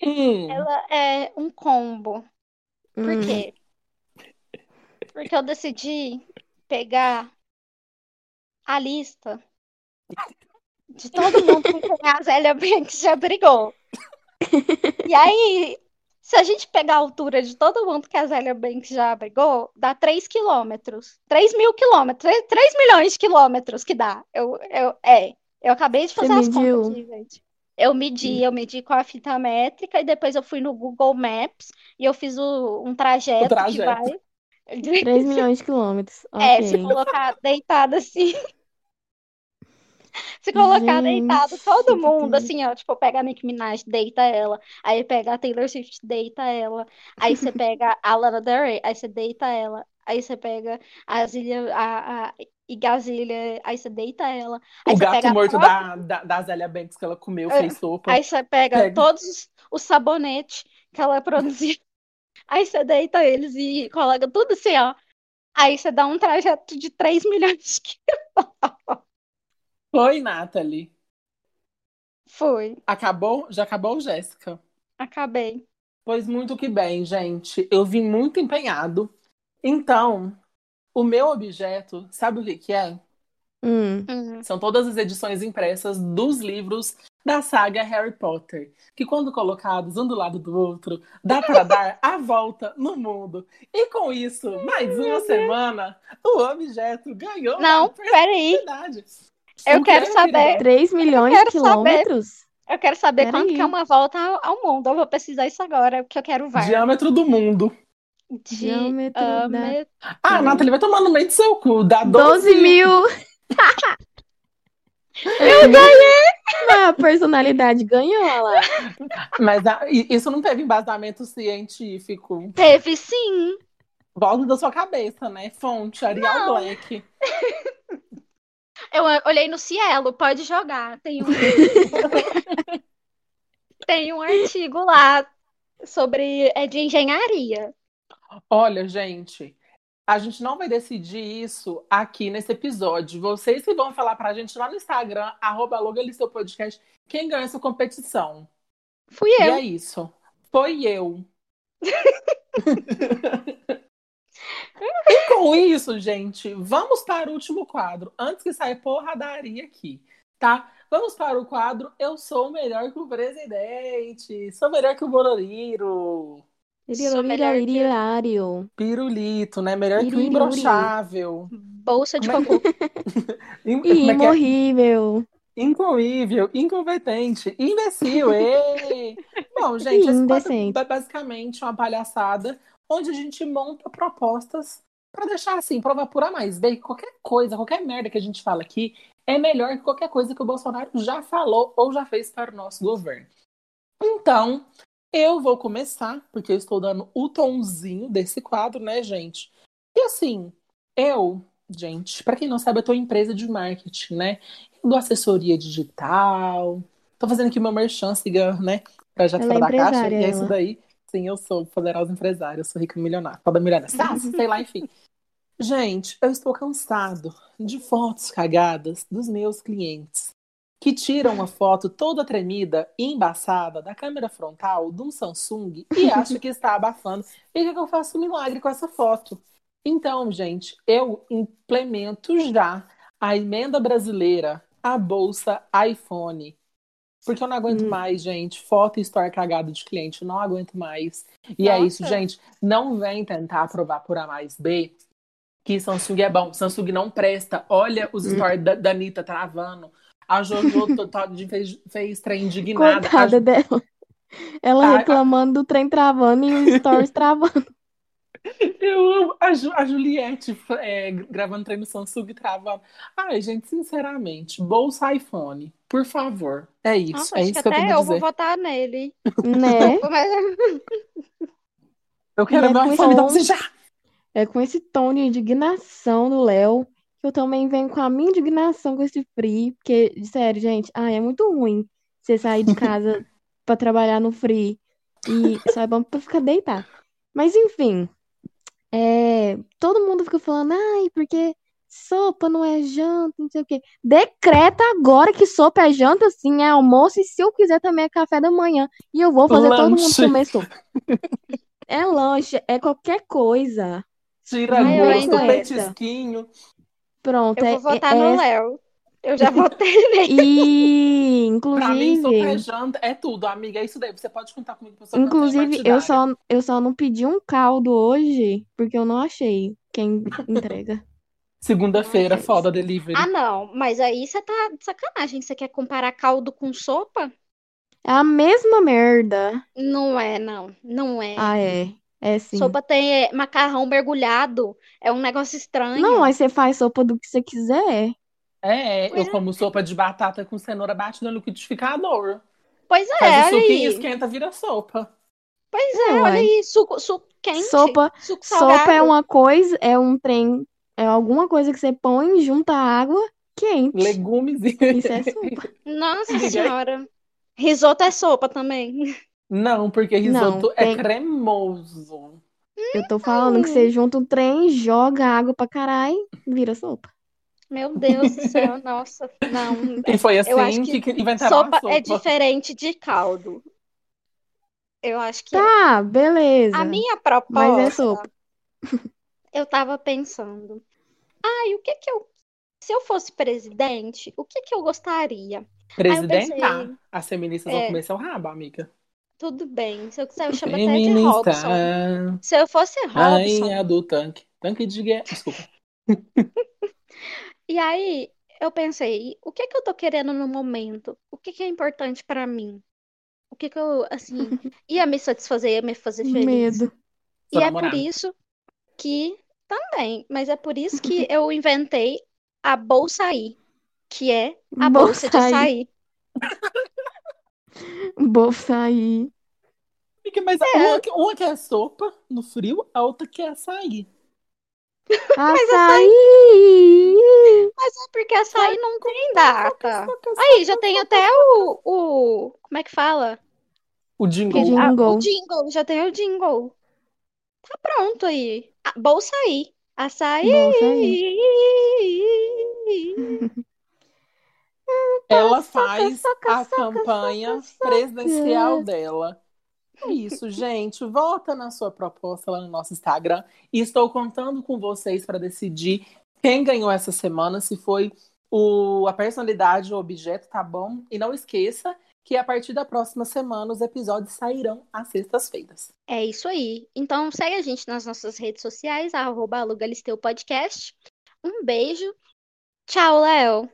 Hum, ela é um combo. Por Hum. quê? Porque eu decidi pegar a lista de todo mundo com quem a Zélia Banks já brigou. E aí, se a gente pegar a altura de todo mundo que a Zélia Banks já brigou, dá 3 quilômetros. 3 mil quilômetros. 3 milhões de quilômetros que dá. Eu, eu, é, eu acabei de Você fazer as mediu? contas aqui, gente. Eu medi, eu medi com a fita métrica e depois eu fui no Google Maps e eu fiz o- um o trajeto que trajeto. vai. 3 milhões de quilômetros. É, se Ok. colocar deitado assim. Se colocar deitado, Gente todo do mundo, assim, ó, tipo, pega a Nicki Minaj, deita ela. Aí pega a Taylor Swift, deita ela. Aí você pega a Lana Del Rey, aí você deita ela. Aí você pega a Zília, a, a Igazília, aí você deita ela. O gato morto própria. da, da, da Zélia Banks que ela comeu, É, fez sopa. Aí você pega Pega. todos os- os sabonetes que ela produziu. Aí você deita eles e coloca tudo assim, ó. Aí você dá um trajeto de 3 milhões de quilômetros. Foi, Nathalie. Foi, Acabou? Já acabou, Jéssica? acabei. Pois muito que bem, gente. Eu vim muito empenhado. Então, o meu objeto, sabe o que que é? Hum. Hum. São todas as edições impressas dos livros da saga Harry Potter, que quando colocados um do lado do outro, dá para dar a volta no mundo. E com isso, mais uma semana, o objeto ganhou Não, peraí. Eu quero saber. querida? 3 milhões de saber. quilômetros? Eu quero saber Pera quanto aí. que é uma volta ao, mundo. Eu vou pesquisar isso agora, porque eu quero ver. Diâmetro do mundo. Diâmetro da-. Ah, Nathalie, vai tomar no meio do seu cu. Dá 12 12 mil! Eu ganhei! A personalidade ganhou olha lá. Mas ah, i- isso não teve embasamento científico. Teve sim. Volta da sua cabeça, né? Fonte, Arial Não. Black. Eu olhei no Cielo, pode jogar. Tem um, tem um artigo lá sobre é de engenharia. Olha, gente, a gente não vai decidir isso aqui nesse episódio. Vocês que vão falar pra gente lá no Instagram, arroba Logalisteu Podcast, quem ganha essa competição. Fui E eu. é isso. Foi eu. e com isso, gente, vamos para o último quadro. Antes que saia porradaria aqui, tá? Vamos para o quadro Eu Sou Melhor que o Presidente. Sou melhor que o Bororiro. Sou melhor que- Hilário. Pirulito, né? Melhor que o imbrochável. Bolsa de é cocô. Como é que é? Imorrível. Incoível, incompetente, imbecil. Bom, gente, esse é basicamente uma palhaçada onde a gente monta propostas para deixar assim, provar por A mais B, que qualquer coisa, qualquer merda que a gente fala aqui é melhor que qualquer coisa que o Bolsonaro já falou ou já fez para o nosso governo. Então, eu vou começar, porque eu estou dando o tomzinho desse quadro, né, gente? E assim, eu, gente, para quem não sabe, eu tô em empresa de marketing, né? Eu dou assessoria digital. Tô fazendo aqui meu merchan, siga, né? Projeto Ela é Fora da Caixa. E é isso daí. Sim, eu sou poderosa empresária, eu sou rica milionária. Foda milionária. Tá, sei lá, enfim. Gente, eu estou cansado de fotos cagadas dos meus clientes que tiram uma foto toda tremida e embaçada da câmera frontal de um Samsung e acham que está abafando. E que eu faça um milagre com essa foto? Então, gente, eu implemento já a emenda brasileira, a bolsa iPhone. Porque eu não aguento Hum. mais, gente. Foto e story cagado de cliente. Não aguento mais. E é Nossa. isso, gente. Não vem tentar provar por A mais B que Samsung é bom. Samsung não presta. Olha os Hum. stories da, da Anitta travando. A Jojo fez, fez trem indignada. A Coitada dela. Ela A- reclamando do trem travando e os stories travando. Eu amo a, Ju- a Juliette é, gravando treino Samsung travando. Ai, gente, sinceramente, bolsa iPhone, por favor. É isso, Nossa, é isso que que eu até tenho a eu vou votar nele. Né? Eu quero é meu iPhone, dá pra você já. É com esse tom de indignação do Léo que eu também venho com a minha indignação com esse free. Porque, sério, gente, ai, é muito ruim você sair de casa pra trabalhar no free e só é bom pra ficar deitado. Mas, enfim, é, todo mundo fica falando, ai, porque sopa não é janta, não sei o quê. Decreta agora que sopa é janta, sim, é almoço, e se eu quiser também é café da manhã. E eu vou fazer todo mundo Lanche. comer sopa. É lanche, é qualquer coisa. Tira eu gosto, ainda- petisquinho. Pronto, Eu é, vou votar é, no é- Léo. Eu já votei nele. E, Pra mim, sopa é inclusive, janta, é tudo, amiga. É isso daí. Você pode contar comigo pra sua inclusive eu só, eu só não pedi um caldo hoje porque eu não achei quem entrega. Segunda-feira, foda delivery. Ah, não. Mas aí você tá de sacanagem. Você quer comparar caldo com sopa? É a mesma merda. Não é, não. Não é. Ah, é. É sim. Sopa tem é, macarrão mergulhado. É um negócio estranho. Não, aí você faz sopa do que você quiser. É, Pois eu é. como sopa de batata com cenoura batida no liquidificador. Pois é, Faz o suquinho, aí. esquenta, vira sopa. Pois é, Uai. olha aí. Suco, suco quente. Sopa, Suco sopa é salgado. uma coisa, é um trem, é alguma coisa que você põe junto à água quente. Legumes e... Isso é sopa. Nossa senhora. Risoto é sopa também. Não, porque Não, risoto é tem- cremoso. Eu tô falando que você junta um trem, joga água pra caralho, vira sopa. Meu Deus do céu, nossa. Não. E foi assim Eu acho que, que inventaram Sopa a sopa. é diferente de caldo. Eu acho que é. Tá, beleza. A minha Mas é proposta, sopa. eu tava pensando. Ai, o que que eu. Se eu fosse presidente, o que que eu gostaria? Presidenta, pensei- as feministas vão É. comer seu rabo, amiga. Tudo bem. Se eu quiser, eu chamo até de Feminista, Robson. Se eu fosse Robson. rainha do tanque. Tanque de guerra. Desculpa. E aí, eu pensei, o que que eu tô querendo no momento? O que que é importante pra mim? O que que eu, assim, ia me satisfazer, ia me fazer feliz? Medo. E é por namorada. isso que também, mas é por isso que eu inventei a bolsaí, que é a bolsa de Bolsaí. açaí. Bolsa aí. Fica- Mas É. uma, que- uma quer sopa no frio, a outra quer açaí. Açaí! Mas é porque açaí não tem data. Aí já tem até o, o como é que fala? O jingle. Jingle. Ah, o jingle, já tem o jingle. Tá pronto aí. Ah. Açaí. Bolsa aí. Ela Soca, faz soca, a campanha soca, soca. presidencial dela. É isso, gente. Vota na sua proposta lá no nosso Instagram. E estou contando com vocês para decidir quem ganhou essa semana, se foi o, a personalidade ou objeto, tá bom? E não esqueça que a partir da próxima semana os episódios sairão às sextas-feiras. É isso aí. Então segue a gente nas nossas redes sociais, arroba Podcast. Um beijo. Tchau, Léo.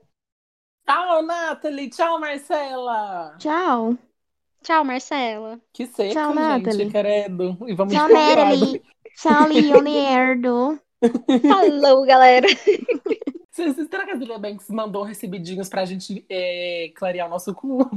Tchau, Nathalie! Tchau, Marcela! Tchau. Tchau, Marcela. Que seca, Tchau, gente, Nathalie. credo. E vamos Tchau. Natalie. Tchau, Leonardo. Falou, galera. Será que a Julia Banks mandou recebidinhos pra gente é, clarear o nosso cu?